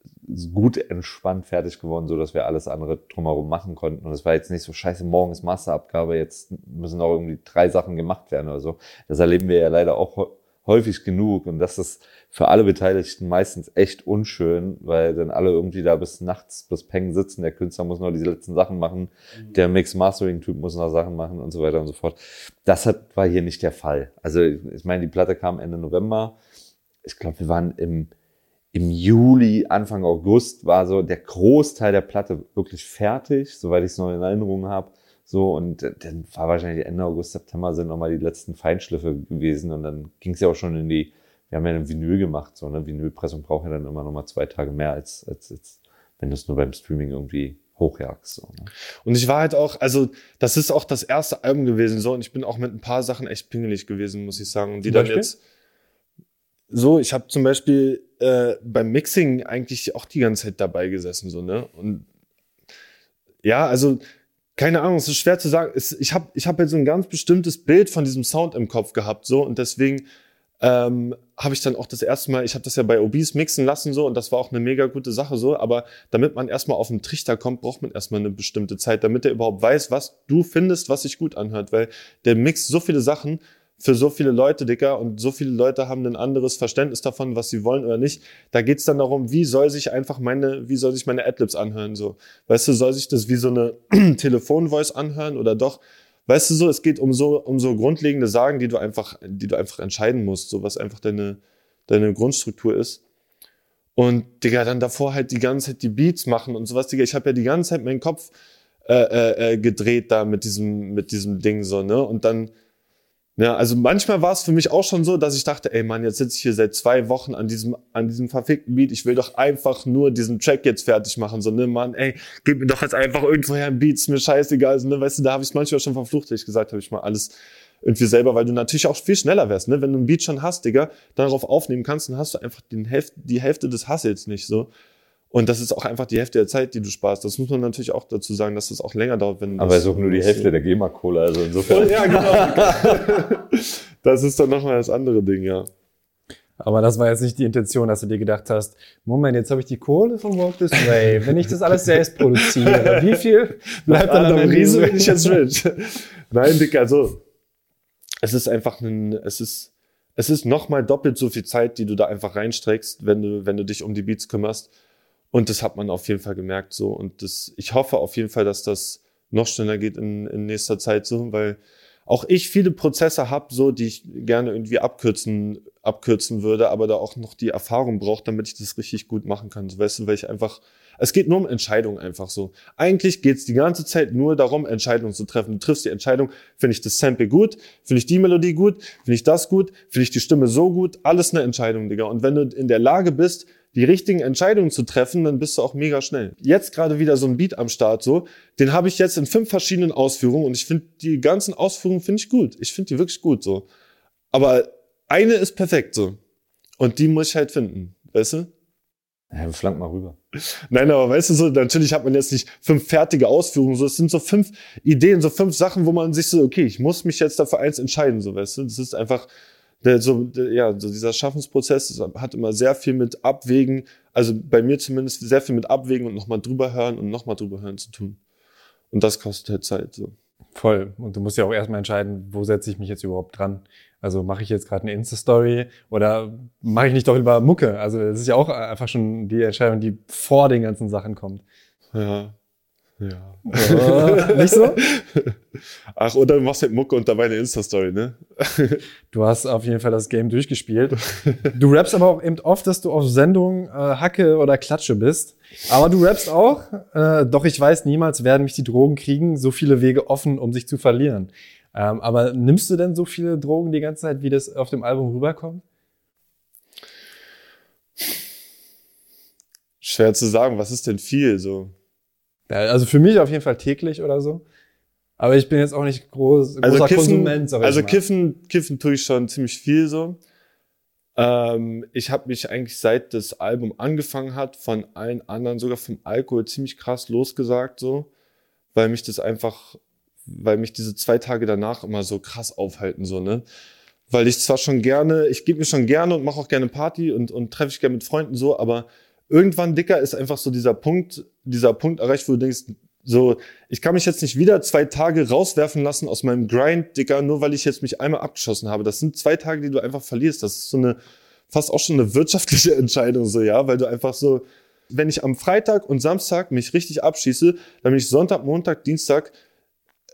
gut entspannt fertig geworden, so dass wir alles andere drumherum machen konnten. Und es war jetzt nicht so scheiße, morgen ist Masterabgabe, jetzt müssen noch irgendwie drei Sachen gemacht werden oder so. Das erleben wir ja leider auch häufig genug. Und das ist für alle Beteiligten meistens echt unschön, weil dann alle irgendwie da bis nachts, bis Peng sitzen. Der Künstler muss noch diese letzten Sachen machen. Mhm. Der Mix-Mastering-Typ muss noch Sachen machen und so weiter und so fort. Das hat, war hier nicht der Fall. Also, ich meine, die Platte kam Ende November. Ich glaube, wir waren im, im Juli, Anfang August war so der Großteil der Platte wirklich fertig, soweit ich es noch in Erinnerung habe. So, und dann war wahrscheinlich Ende August, September sind nochmal die letzten Feinschliffe gewesen und dann ging es ja auch schon in die, wir haben ja ein Vinyl gemacht, so, ne? Vinylpressung braucht ja dann immer nochmal zwei Tage mehr als, als, als wenn du es nur beim Streaming irgendwie hochjagst. So, ne? Und ich war halt auch, also das ist auch das erste Album gewesen, so, und ich bin auch mit ein paar Sachen echt pingelig gewesen, muss ich sagen. Und die dann jetzt. So, ich habe zum Beispiel äh, beim Mixing eigentlich auch die ganze Zeit dabei gesessen, so, ne? Und ja, also keine Ahnung, es ist schwer zu sagen. Es, ich habe ich hab jetzt so ein ganz bestimmtes Bild von diesem Sound im Kopf gehabt, so. Und deswegen ähm, habe ich dann auch das erste Mal, ich habe das ja bei Obese mixen lassen so. Und das war auch eine mega gute Sache so, aber damit man erstmal auf den Trichter kommt, braucht man erstmal eine bestimmte Zeit, damit er überhaupt weiß, was du findest, was sich gut anhört, weil der mixt so viele Sachen für so viele Leute, Dicker, und so viele Leute haben ein anderes Verständnis davon, was sie wollen oder nicht. Da geht's dann darum, wie soll sich einfach meine, wie soll sich meine Adlibs anhören, so. Weißt du, soll sich das wie so eine Telefonvoice anhören oder doch? Weißt du so, es geht um so, um so grundlegende Sagen, die du einfach, die du einfach entscheiden musst, so was einfach deine, deine Grundstruktur ist. Und Digga, dann davor halt die ganze Zeit die Beats machen und sowas, Digga. Ich habe ja die ganze Zeit meinen Kopf äh, äh, äh gedreht da mit diesem, mit diesem Ding so, ne? Und dann, ja, also manchmal war es für mich auch schon so, dass ich dachte, ey Mann, jetzt sitze ich hier seit zwei Wochen an diesem, an diesem verfickten Beat. Ich will doch einfach nur diesen Track jetzt fertig machen. So, ne, Mann, ey, gib mir doch jetzt einfach irgendwoher ein Beat, ist mir scheißegal. Also, ne, weißt du, da habe ich manchmal schon verflucht, ich gesagt habe, ich mal alles irgendwie selber, weil du natürlich auch viel schneller wärst, ne? Wenn du ein Beat schon hast, Digga, darauf aufnehmen kannst, dann hast du einfach den Hälfte, die Hälfte des Hassels nicht so. Und das ist auch einfach die Hälfte der Zeit, die du sparst. Das muss man natürlich auch dazu sagen, dass das auch länger dauert, wenn Aber es ist auch nur die Hälfte der GEMA-Kohle, also insofern. Ja, genau. das ist dann nochmal das andere Ding, ja. Aber das war jetzt nicht die Intention, dass du dir gedacht hast, Moment, jetzt habe ich die Kohle vom Walk This Way. Wenn ich das alles selbst produziere, wie viel bleibt dann am Riese, wenn ich jetzt rich? Nein, Dick, also es ist einfach ein, es ist, es ist nochmal doppelt so viel Zeit, die du da einfach reinstreckst, wenn du, wenn du dich um die Beats kümmerst. Und das hat man auf jeden Fall gemerkt so. Und das, ich hoffe auf jeden Fall, dass das noch schneller geht in, in nächster Zeit so, weil auch ich viele Prozesse habe, so, die ich gerne irgendwie abkürzen, abkürzen würde, aber da auch noch die Erfahrung braucht, damit ich das richtig gut machen kann. So, weißt du, weil ich einfach, es geht nur um Entscheidungen einfach so. Eigentlich geht es die ganze Zeit nur darum, Entscheidungen zu treffen. Du triffst die Entscheidung, finde ich das Sample gut, finde ich die Melodie gut, finde ich das gut, finde ich die Stimme so gut, alles eine Entscheidung, Digga. Und wenn du in der Lage bist, die richtigen Entscheidungen zu treffen, dann bist du auch mega schnell. Jetzt gerade wieder so ein Beat am Start, so, den habe ich jetzt in fünf verschiedenen Ausführungen und ich finde die ganzen Ausführungen finde ich gut. Ich finde die wirklich gut, so. Aber eine ist perfekt, so. Und die muss ich halt finden, weißt du? Ja, flank mal rüber. Nein, aber weißt du so, natürlich hat man jetzt nicht fünf fertige Ausführungen, so, es sind so fünf Ideen, so fünf Sachen, wo man sich so, okay, ich muss mich jetzt dafür eins entscheiden, so, weißt du, das ist einfach, der, so, der, ja, so dieser Schaffensprozess hat immer sehr viel mit Abwägen, also bei mir zumindest sehr viel mit Abwägen und nochmal drüber hören und nochmal drüber hören zu tun. Und das kostet halt Zeit, so. Voll. Und du musst ja auch erstmal entscheiden, wo setze ich mich jetzt überhaupt dran. Also mache ich jetzt gerade eine Insta-Story oder mache ich nicht doch lieber Mucke? Also das ist ja auch einfach schon die Entscheidung, die vor den ganzen Sachen kommt. Ja. Ja. Oh, nicht so? Ach, oder du machst halt Mucke und dabei eine Insta-Story, ne? Du hast auf jeden Fall das Game durchgespielt. Du rappst aber auch eben oft, dass du auf Sendung äh, Hacke oder Klatsche bist. Aber du rappst auch, äh, doch ich weiß, niemals werden mich die Drogen kriegen, so viele Wege offen, um sich zu verlieren. Ähm, aber nimmst du denn so viele Drogen die ganze Zeit, wie das auf dem Album rüberkommt? Schwer zu sagen, was ist denn viel so? Ja, also für mich auf jeden Fall täglich oder so. Aber ich bin jetzt auch nicht groß, Also großer Kiffen, Konsument. Sag ich also mal. Kiffen, Kiffen tue ich schon ziemlich viel so. Ähm, ich habe mich eigentlich seit das Album angefangen hat von allen anderen, sogar vom Alkohol ziemlich krass losgesagt so, weil mich das einfach, weil mich diese zwei Tage danach immer so krass aufhalten so ne, weil ich zwar schon gerne, ich gebe mir schon gerne und mache auch gerne Party und und treffe ich gerne mit Freunden so, aber irgendwann dicker ist einfach so dieser Punkt, dieser Punkt erreicht, wo du denkst, so, ich kann mich jetzt nicht wieder zwei Tage rauswerfen lassen aus meinem Grind, Dicker, nur weil ich jetzt mich einmal abgeschossen habe. Das sind zwei Tage, die du einfach verlierst. Das ist so eine, fast auch schon eine wirtschaftliche Entscheidung, so, ja, weil du einfach so, wenn ich am Freitag und Samstag mich richtig abschieße, dann bin ich Sonntag, Montag, Dienstag,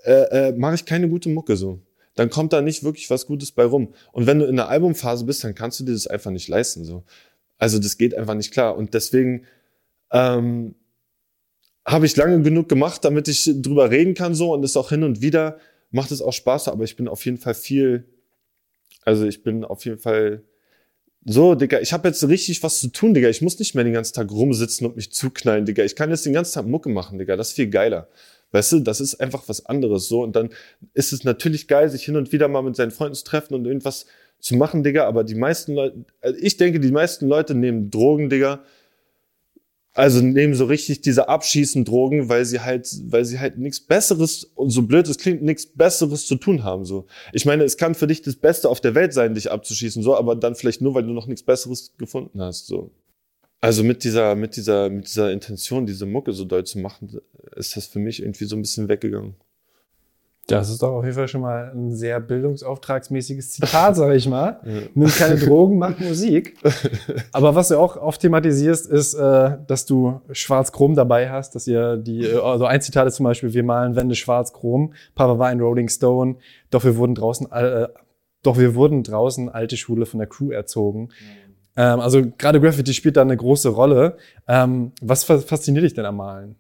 äh, äh, mache ich keine gute Mucke, so. Dann kommt da nicht wirklich was Gutes bei rum. Und wenn du in der Albumphase bist, dann kannst du dir das einfach nicht leisten, so. Also das geht einfach nicht klar. Und deswegen, ähm, habe ich lange genug gemacht, damit ich drüber reden kann so und es auch hin und wieder macht es auch Spaß, aber ich bin auf jeden Fall viel, also ich bin auf jeden Fall so, Digga, ich habe jetzt richtig was zu tun, Digga. Ich muss nicht mehr den ganzen Tag rumsitzen und mich zuknallen, Digga. Ich kann jetzt den ganzen Tag Mucke machen, Digga. Das ist viel geiler. Weißt du, das ist einfach was anderes so. Und dann ist es natürlich geil, sich hin und wieder mal mit seinen Freunden zu treffen und irgendwas zu machen, Digga. Aber die meisten Leute, also ich denke, die meisten Leute nehmen Drogen, Digga, also nehmen so richtig diese abschießen Drogen, weil sie halt, weil sie halt nichts Besseres und so blöd es klingt, nichts Besseres zu tun haben so. Ich meine, es kann für dich das Beste auf der Welt sein, dich abzuschießen so, aber dann vielleicht nur, weil du noch nichts Besseres gefunden hast so. Also mit dieser, mit dieser, mit dieser Intention, diese Mucke so doll zu machen, ist das für mich irgendwie so ein bisschen weggegangen. Das ist doch auf jeden Fall schon mal ein sehr bildungsauftragsmäßiges Zitat, sage ich mal. Nimm keine Drogen, mach Musik. Aber was du auch oft thematisierst, ist, äh, dass du Schwarz-Chrom dabei hast, dass ihr die, äh, also ein Zitat ist zum Beispiel, wir malen Wände schwarz-chrom, Papa war ein Rolling Stone, doch wir wurden draußen, äh, doch wir wurden draußen alte Schule von der Crew erzogen. Ähm, also gerade Graffiti spielt da eine große Rolle. Ähm, was fa- fasziniert dich denn am Malen?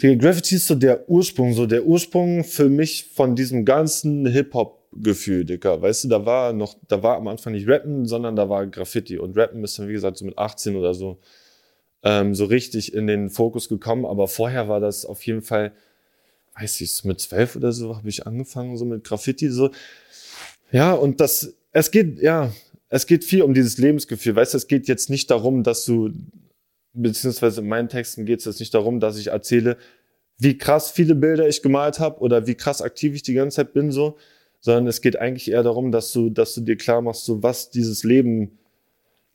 Graffiti ist so der Ursprung, so der Ursprung für mich von diesem ganzen Hip-Hop-Gefühl, Dicker. Weißt du, da war noch, da war am Anfang nicht Rappen, sondern da war Graffiti. Und Rappen ist dann, wie gesagt, so mit 18 oder so, ähm, so richtig in den Fokus gekommen. Aber vorher war das auf jeden Fall, weiß ich, so mit 12 oder so habe ich angefangen, so mit Graffiti, so. Ja, und das, es geht, ja, es geht viel um dieses Lebensgefühl. Weißt du, es geht jetzt nicht darum, dass du beziehungsweise in meinen Texten geht es jetzt nicht darum, dass ich erzähle, wie krass viele Bilder ich gemalt habe oder wie krass aktiv ich die ganze Zeit bin, so, sondern es geht eigentlich eher darum, dass du, dass du dir klar machst, so was dieses Leben,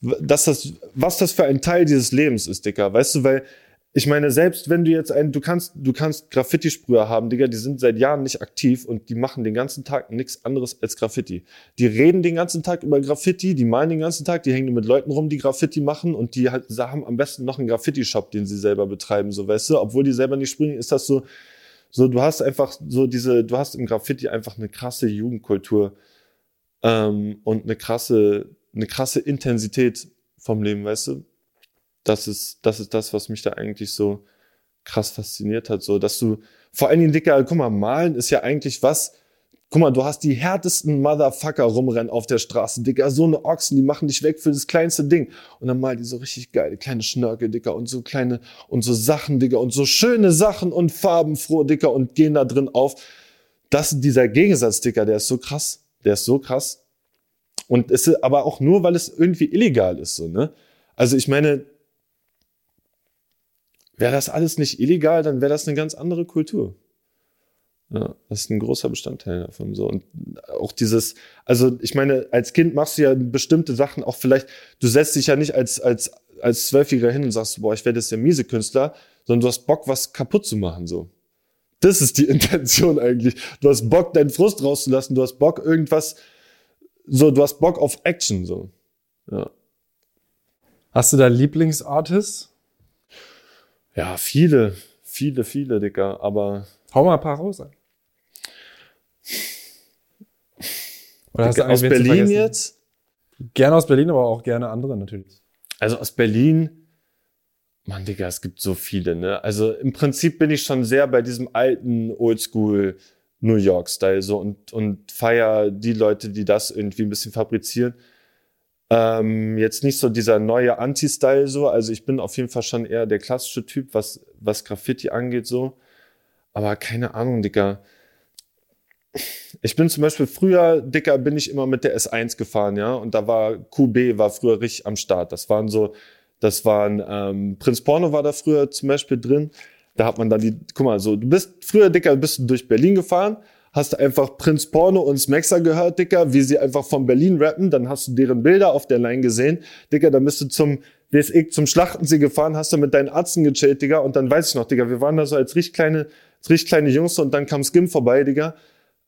dass das, was das für ein Teil dieses Lebens ist, Dicker. Weißt du, weil ich meine, selbst wenn du jetzt ein, du kannst, du kannst Graffiti-Sprüher haben, Digga, die sind seit Jahren nicht aktiv und die machen den ganzen Tag nichts anderes als Graffiti. Die reden den ganzen Tag über Graffiti, die malen den ganzen Tag, die hängen mit Leuten rum, die Graffiti machen und die halt, haben am besten noch einen Graffiti-Shop, den sie selber betreiben, so weißt du, obwohl die selber nicht springen, ist das so, so, du hast einfach so diese, du hast im Graffiti einfach eine krasse Jugendkultur ähm, und eine krasse, eine krasse Intensität vom Leben, weißt du? Das ist, das ist das, was mich da eigentlich so krass fasziniert hat. So, dass du, vor allen Dingen, Dicker, guck mal, malen ist ja eigentlich was, guck mal, du hast die härtesten Motherfucker rumrennen auf der Straße, Dicker, so eine Ochsen, die machen dich weg für das kleinste Ding. Und dann mal die so richtig geile kleine Schnörkel, Dicker, und so kleine, und so Sachen, Dicker, und so schöne Sachen und farbenfroh, Dicker, und gehen da drin auf. Das, dieser Gegensatz, Dicker, der ist so krass. Der ist so krass. Und es ist aber auch nur, weil es irgendwie illegal ist, so, ne? Also ich meine, Wäre das alles nicht illegal, dann wäre das eine ganz andere Kultur. Ja, das ist ein großer Bestandteil davon. So. Und auch dieses, also ich meine, als Kind machst du ja bestimmte Sachen auch vielleicht, du setzt dich ja nicht als, als, als Zwölfjähriger hin und sagst, boah, ich werde jetzt der miese Künstler, sondern du hast Bock, was kaputt zu machen, so. Das ist die Intention eigentlich. Du hast Bock, deinen Frust rauszulassen, du hast Bock, irgendwas, so, du hast Bock auf Action, so. Ja. Hast du da Lieblingsartists? Ja, viele, viele, viele, Dicker, aber. Hau mal ein paar raus. Oder hast du aus Berlin jetzt? Gerne aus Berlin, aber auch gerne andere natürlich. Also aus Berlin, Mann, Digga, es gibt so viele, ne? Also im Prinzip bin ich schon sehr bei diesem alten Oldschool New York-Style so und, und feier die Leute, die das irgendwie ein bisschen fabrizieren. Ähm, jetzt nicht so dieser neue Anti-Style so. Also ich bin auf jeden Fall schon eher der klassische Typ, was, was Graffiti angeht so. Aber keine Ahnung, Dicker. Ich bin zum Beispiel früher, Dicker, bin ich immer mit der S1 gefahren, ja. Und da war QB, war früher richtig am Start. Das waren so, das waren, ähm, Prinz Porno war da früher zum Beispiel drin. Da hat man dann die, guck mal, so, du bist früher, Dicker, bist du durch Berlin gefahren, hast du einfach Prinz Porno und Smexer gehört, Dicker, wie sie einfach von Berlin rappen, dann hast du deren Bilder auf der Line gesehen, Dicker, dann bist du zum WSX zum Schlachtensee gefahren, hast du mit deinen Arzten gechillt, Digga, und dann weiß ich noch, Digga, wir waren da so als richtig kleine, als richtig kleine Jungs und dann kam Skim vorbei, Digga,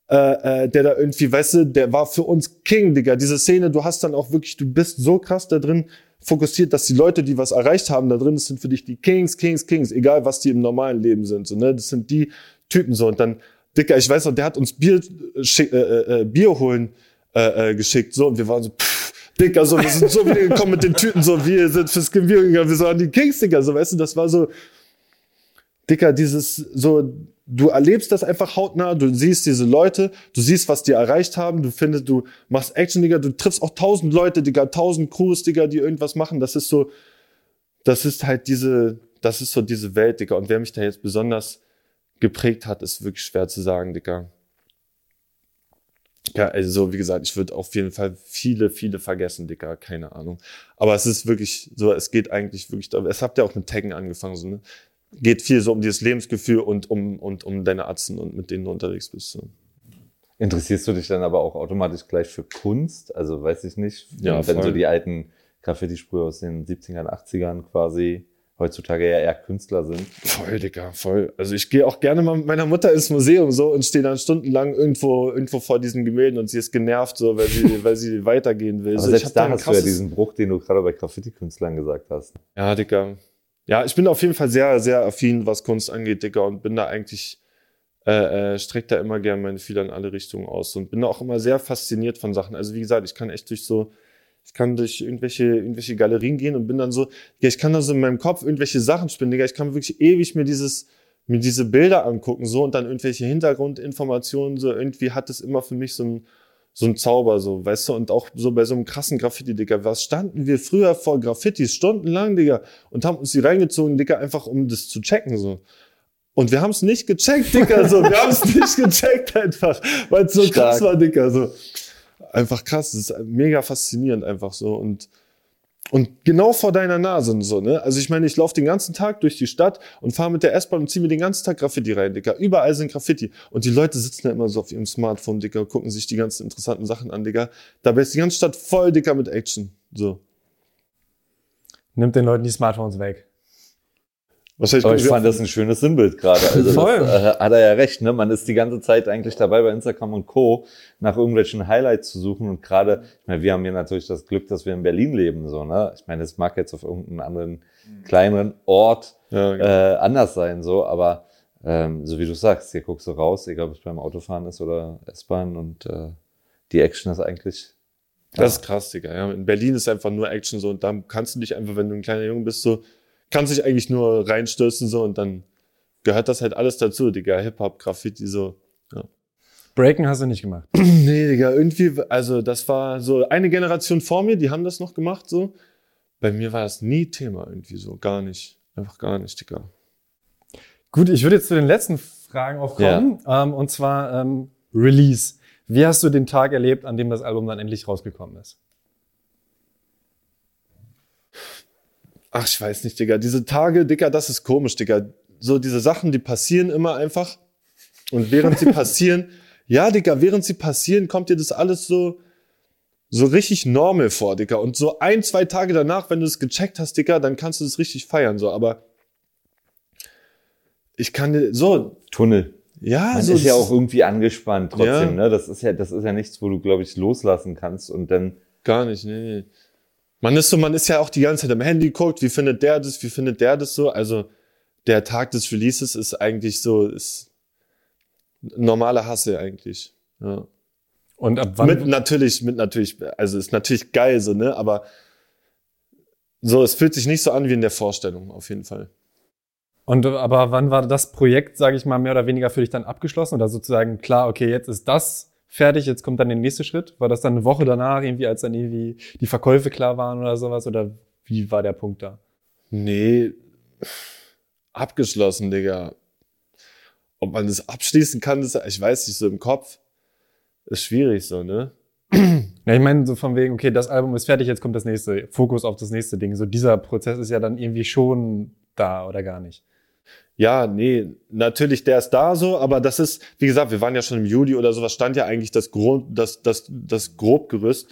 äh, äh, der da irgendwie, weißt du, der war für uns King, Digga. Diese Szene, du hast dann auch wirklich, du bist so krass da drin fokussiert, dass die Leute, die was erreicht haben da drin, das sind für dich die Kings, Kings, Kings, egal was die im normalen Leben sind, so, ne, das sind die Typen so. Und dann Dicker, ich weiß noch, der hat uns Bier, äh, äh, äh, Bier holen äh, äh, geschickt, so, und wir waren so, pff, Dicker, so, wir sind so wieder gekommen mit den Tüten, so, wir sind fürs Bier gegangen, wir waren die Kings, Dicker, so, weißt du, das war so, Dicker, dieses, so, du erlebst das einfach hautnah, du siehst diese Leute, du siehst, was die erreicht haben, du findest, du machst Action, Digga, du triffst auch tausend Leute, Digga, tausend Crews, Digga, die irgendwas machen, das ist so, das ist halt diese, das ist so diese Welt, Digga, und wer mich da jetzt besonders geprägt hat, ist wirklich schwer zu sagen, Dicker. Ja, also wie gesagt, ich würde auf jeden Fall viele, viele vergessen, Dicker, keine Ahnung. Aber es ist wirklich so, es geht eigentlich wirklich, es habt ja auch mit Taggen angefangen, so, ne? Geht viel so um dieses Lebensgefühl und um, und um deine Atzen und mit denen du unterwegs bist. So. Interessierst du dich dann aber auch automatisch gleich für Kunst? Also weiß ich nicht, ja, wenn voll. so die alten Graffiti-Sprühe aus den 70ern, 80ern quasi heutzutage ja eher Künstler sind. Voll, Digga, voll. Also ich gehe auch gerne mal mit meiner Mutter ins Museum so und stehe dann stundenlang irgendwo, irgendwo vor diesen Gemälden und sie ist genervt, so, weil sie, weil sie weitergehen will. Aber so, selbst da hast du ja diesen Bruch, den du gerade bei Graffiti-Künstlern gesagt hast. Ja, Digga. Ja, ich bin auf jeden Fall sehr, sehr affin, was Kunst angeht, Digga, und bin da eigentlich, äh, äh, streckt da immer gerne meine Fühler in alle Richtungen aus und bin da auch immer sehr fasziniert von Sachen. Also wie gesagt, ich kann echt durch so ich kann durch irgendwelche, irgendwelche Galerien gehen und bin dann so, ja, ich kann da so in meinem Kopf irgendwelche Sachen spinnen, Digga. Ich kann wirklich ewig mir dieses, mir diese Bilder angucken, so, und dann irgendwelche Hintergrundinformationen, so, irgendwie hat es immer für mich so ein, so ein Zauber, so, weißt du, und auch so bei so einem krassen Graffiti, Digga. Was standen wir früher vor Graffitis stundenlang, Digga, und haben uns die reingezogen, Digga, einfach um das zu checken, so. Und wir haben es nicht gecheckt, Digga, so. Wir haben es nicht gecheckt einfach, weil es so Stark. krass war, Digga, so einfach krass. Das ist mega faszinierend einfach so und und genau vor deiner Nase so, ne? Also ich meine, ich laufe den ganzen Tag durch die Stadt und fahre mit der S-Bahn und ziehe mir den ganzen Tag Graffiti rein, Digga. Überall sind Graffiti. Und die Leute sitzen da immer so auf ihrem Smartphone, Digga, gucken sich die ganzen interessanten Sachen an, Digga. Dabei ist die ganze Stadt voll, Digga, mit Action. So. Nimmt den Leuten die Smartphones weg. Wahrscheinlich Aber ich fand das ein schönes Sinnbild gerade. Also Voll. Das, äh, hat er ja recht, ne? Man ist die ganze Zeit eigentlich dabei bei Instagram und Co. nach irgendwelchen Highlights zu suchen und gerade, ich meine, wir haben hier natürlich das Glück, dass wir in Berlin leben, so, ne? Ich meine, es mag jetzt auf irgendeinem anderen kleineren Ort ja, genau. äh, anders sein, so, aber ähm, so wie du sagst, hier guckst du raus, egal ob es beim Autofahren ist oder S-Bahn und äh, die Action ist eigentlich. Ja. Das ist krass, Digga. Ja. In Berlin ist einfach nur Action so und da kannst du dich einfach, wenn du ein kleiner Junge bist, so kannst dich eigentlich nur reinstürzen so und dann gehört das halt alles dazu, Digga. Hip-Hop, Graffiti, so. Ja. Breaken hast du nicht gemacht? nee, Digga, irgendwie, also das war so eine Generation vor mir, die haben das noch gemacht, so. Bei mir war das nie Thema irgendwie so, gar nicht. Einfach gar nicht, Digga. Gut, ich würde jetzt zu den letzten Fragen auch kommen. Ja. Ähm, und zwar ähm, Release. Wie hast du den Tag erlebt, an dem das Album dann endlich rausgekommen ist? Ach, ich weiß nicht, Digga. Diese Tage, Digga, das ist komisch, Digga. So diese Sachen, die passieren immer einfach. Und während sie passieren, ja, Digga, während sie passieren, kommt dir das alles so, so richtig normal vor, Digga. Und so ein, zwei Tage danach, wenn du es gecheckt hast, Digga, dann kannst du das richtig feiern, so. Aber ich kann dir, so. Tunnel. Ja, Man so. ist ja auch irgendwie angespannt trotzdem, ja. ne? Das ist ja, das ist ja nichts, wo du, glaube ich, loslassen kannst und dann. Gar nicht, nee, nee. Man ist so, man ist ja auch die ganze Zeit am Handy, guckt, wie findet der das, wie findet der das so. Also der Tag des Releases ist eigentlich so, ist normale Hasse eigentlich. Ja. Und ab wann? Mit natürlich, mit natürlich, also ist natürlich geil so, ne? Aber so, es fühlt sich nicht so an wie in der Vorstellung, auf jeden Fall. Und aber wann war das Projekt, sage ich mal, mehr oder weniger für dich dann abgeschlossen oder sozusagen klar, okay, jetzt ist das fertig, jetzt kommt dann der nächste Schritt? War das dann eine Woche danach, irgendwie, als dann irgendwie die Verkäufe klar waren oder sowas? Oder wie war der Punkt da? Nee, abgeschlossen, Digga. Ob man das abschließen kann, das, ich weiß nicht, so im Kopf. Ist schwierig so, ne? Ja, ich meine, so von wegen, okay, das Album ist fertig, jetzt kommt das nächste, Fokus auf das nächste Ding. So dieser Prozess ist ja dann irgendwie schon da oder gar nicht. Ja, nee, natürlich, der ist da so, aber das ist, wie gesagt, wir waren ja schon im Juli oder sowas, stand ja eigentlich das, Grund, das, das, das Grobgerüst.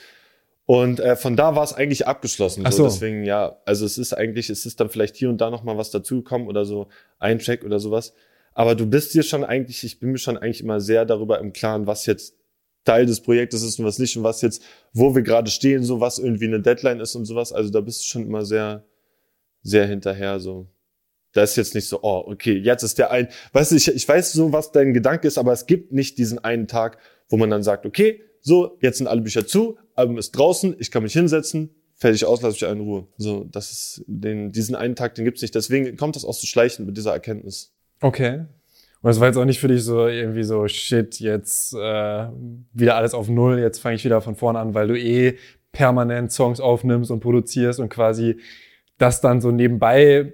Und äh, von da war es eigentlich abgeschlossen. Ach so. Deswegen, ja, also es ist eigentlich, es ist dann vielleicht hier und da nochmal was dazugekommen oder so, ein Check oder sowas. Aber du bist dir schon eigentlich, ich bin mir schon eigentlich immer sehr darüber im Klaren, was jetzt Teil des Projektes ist und was nicht und was jetzt, wo wir gerade stehen, so was irgendwie eine Deadline ist und sowas. Also da bist du schon immer sehr, sehr hinterher so. Da ist jetzt nicht so, oh, okay, jetzt ist der ein, weißt du, ich, ich weiß so, was dein Gedanke ist, aber es gibt nicht diesen einen Tag, wo man dann sagt, okay, so, jetzt sind alle Bücher zu, Album ist draußen, ich kann mich hinsetzen, fertig aus, lasse mich in Ruhe. So, das ist, den, diesen einen Tag, den gibt's nicht. Deswegen kommt das auch so schleichend mit dieser Erkenntnis. Okay. Und es war jetzt auch nicht für dich so irgendwie so, shit, jetzt äh, wieder alles auf Null, jetzt fange ich wieder von vorne an, weil du eh permanent Songs aufnimmst und produzierst und quasi das dann so nebenbei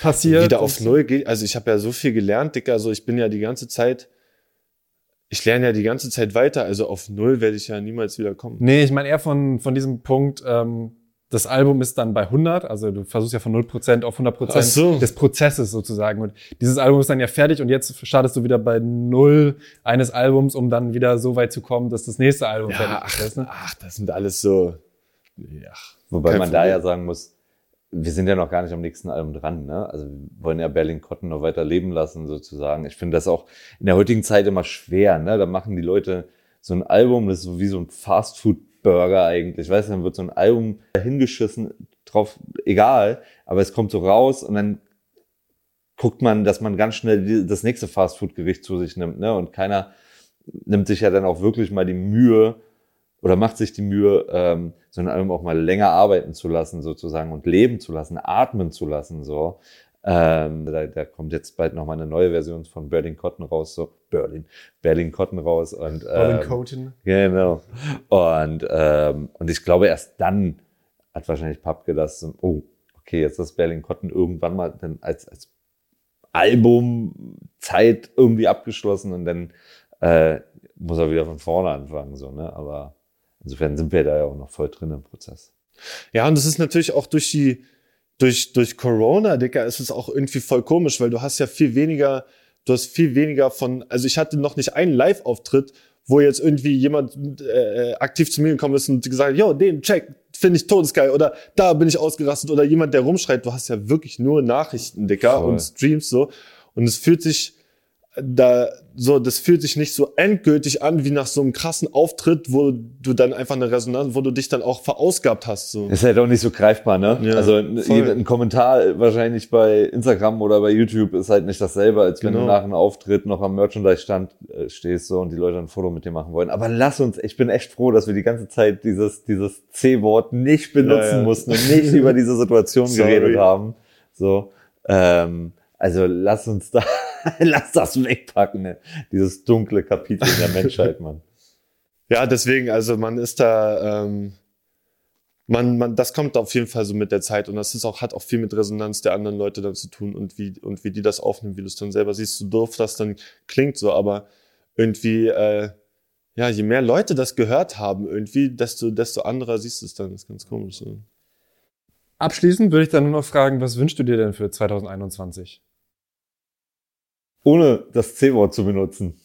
passiert. Wieder auf Null geht. Also ich habe ja so viel gelernt, Dicker. Also ich bin ja die ganze Zeit, ich lerne ja die ganze Zeit weiter. Also auf Null werde ich ja niemals wieder kommen. Nee, ich meine eher von, von diesem Punkt, ähm, das Album ist dann bei 100, also du versuchst ja von 0% auf 100% so. des Prozesses sozusagen. Und dieses Album ist dann ja fertig und jetzt startest du wieder bei Null eines Albums, um dann wieder so weit zu kommen, dass das nächste Album ja, fertig ach, ist. Ne? Ach, das sind alles so. Ja, Wobei man Problem. da ja sagen muss, wir sind ja noch gar nicht am nächsten Album dran. Ne? Also wir wollen ja Berlin Cotton noch weiter leben lassen sozusagen. Ich finde das auch in der heutigen Zeit immer schwer. Ne? Da machen die Leute so ein Album, das ist so wie so ein Fastfood-Burger eigentlich. Weißt du, dann wird so ein Album hingeschissen, drauf, egal, aber es kommt so raus und dann guckt man, dass man ganz schnell das nächste Fastfood-Gericht zu sich nimmt. Ne? Und keiner nimmt sich ja dann auch wirklich mal die Mühe, oder macht sich die Mühe, ähm, so ein Album auch mal länger arbeiten zu lassen, sozusagen, und leben zu lassen, atmen zu lassen, so. Ähm, da, da kommt jetzt bald nochmal eine neue Version von Berlin Cotton raus, so Berlin, Berlin Cotton raus und ähm, Berlin Cotton. Genau. Und ähm, und ich glaube erst dann hat wahrscheinlich Papke das, oh, okay, jetzt ist Berlin Cotton irgendwann mal dann als als Albumzeit irgendwie abgeschlossen und dann äh, muss er wieder von vorne anfangen, so ne, aber Insofern sind wir da ja auch noch voll drin im Prozess. Ja, und das ist natürlich auch durch die, durch, durch Corona, Dicker, ist es auch irgendwie voll komisch, weil du hast ja viel weniger, du hast viel weniger von, also ich hatte noch nicht einen Live-Auftritt, wo jetzt irgendwie jemand äh, aktiv zu mir gekommen ist und gesagt hat, yo, den check, finde ich todesgeil oder da bin ich ausgerastet oder jemand, der rumschreit. Du hast ja wirklich nur Nachrichten, Dicker, Voll. und Streams so. Und es fühlt sich da so, das fühlt sich nicht so endgültig an wie nach so einem krassen Auftritt, wo du dann einfach eine Resonanz, wo du dich dann auch verausgabt hast. So. Ist halt auch nicht so greifbar, ne? Ja, also voll. ein Kommentar wahrscheinlich bei Instagram oder bei YouTube ist halt nicht dasselbe, als wenn Genau. du nach einem Auftritt noch am Merchandise-Stand äh, stehst so und die Leute ein Foto mit dir machen wollen. Aber lass uns, ich bin echt froh, dass wir die ganze Zeit dieses, dieses C-Wort nicht benutzen Ja, ja. mussten und nicht über diese Situation geredet haben. So. Ähm, also lass uns da, lass das wegpacken, ne? dieses dunkle Kapitel in der Menschheit, Mann. Ja, deswegen, also man ist da, ähm, man, man, das kommt auf jeden Fall so mit der Zeit und das ist auch, hat auch viel mit Resonanz der anderen Leute dann zu tun und wie, und wie die das aufnehmen, wie du es dann selber siehst, so doof das dann klingt so, aber irgendwie, äh, ja, je mehr Leute das gehört haben, irgendwie, desto, desto anderer siehst du es dann, das ist ganz komisch. So. Abschließend würde ich dann nur noch fragen, was wünschst du dir denn für 2021? Ohne das C-Wort zu benutzen.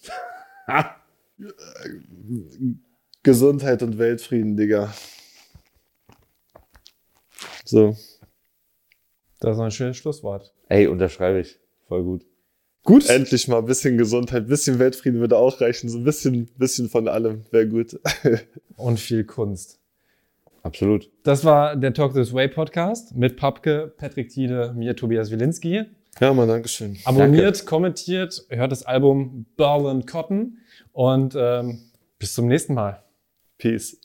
Gesundheit und Weltfrieden, Digga. So. Das ist ein schönes Schlusswort. Ey, unterschreibe ich. Voll gut. Gut. Endlich mal ein bisschen Gesundheit, ein bisschen Weltfrieden würde auch reichen. So ein bisschen, bisschen von allem wäre gut. Und viel Kunst. Absolut. Das war der Talk This Way Podcast mit Papke, Patrick Tiede, mir Tobias Wilinski. Ja, Mann, Dankeschön. Abonniert, kommentiert, hört das Album Berlin Cotton und ähm, bis zum nächsten Mal. Peace.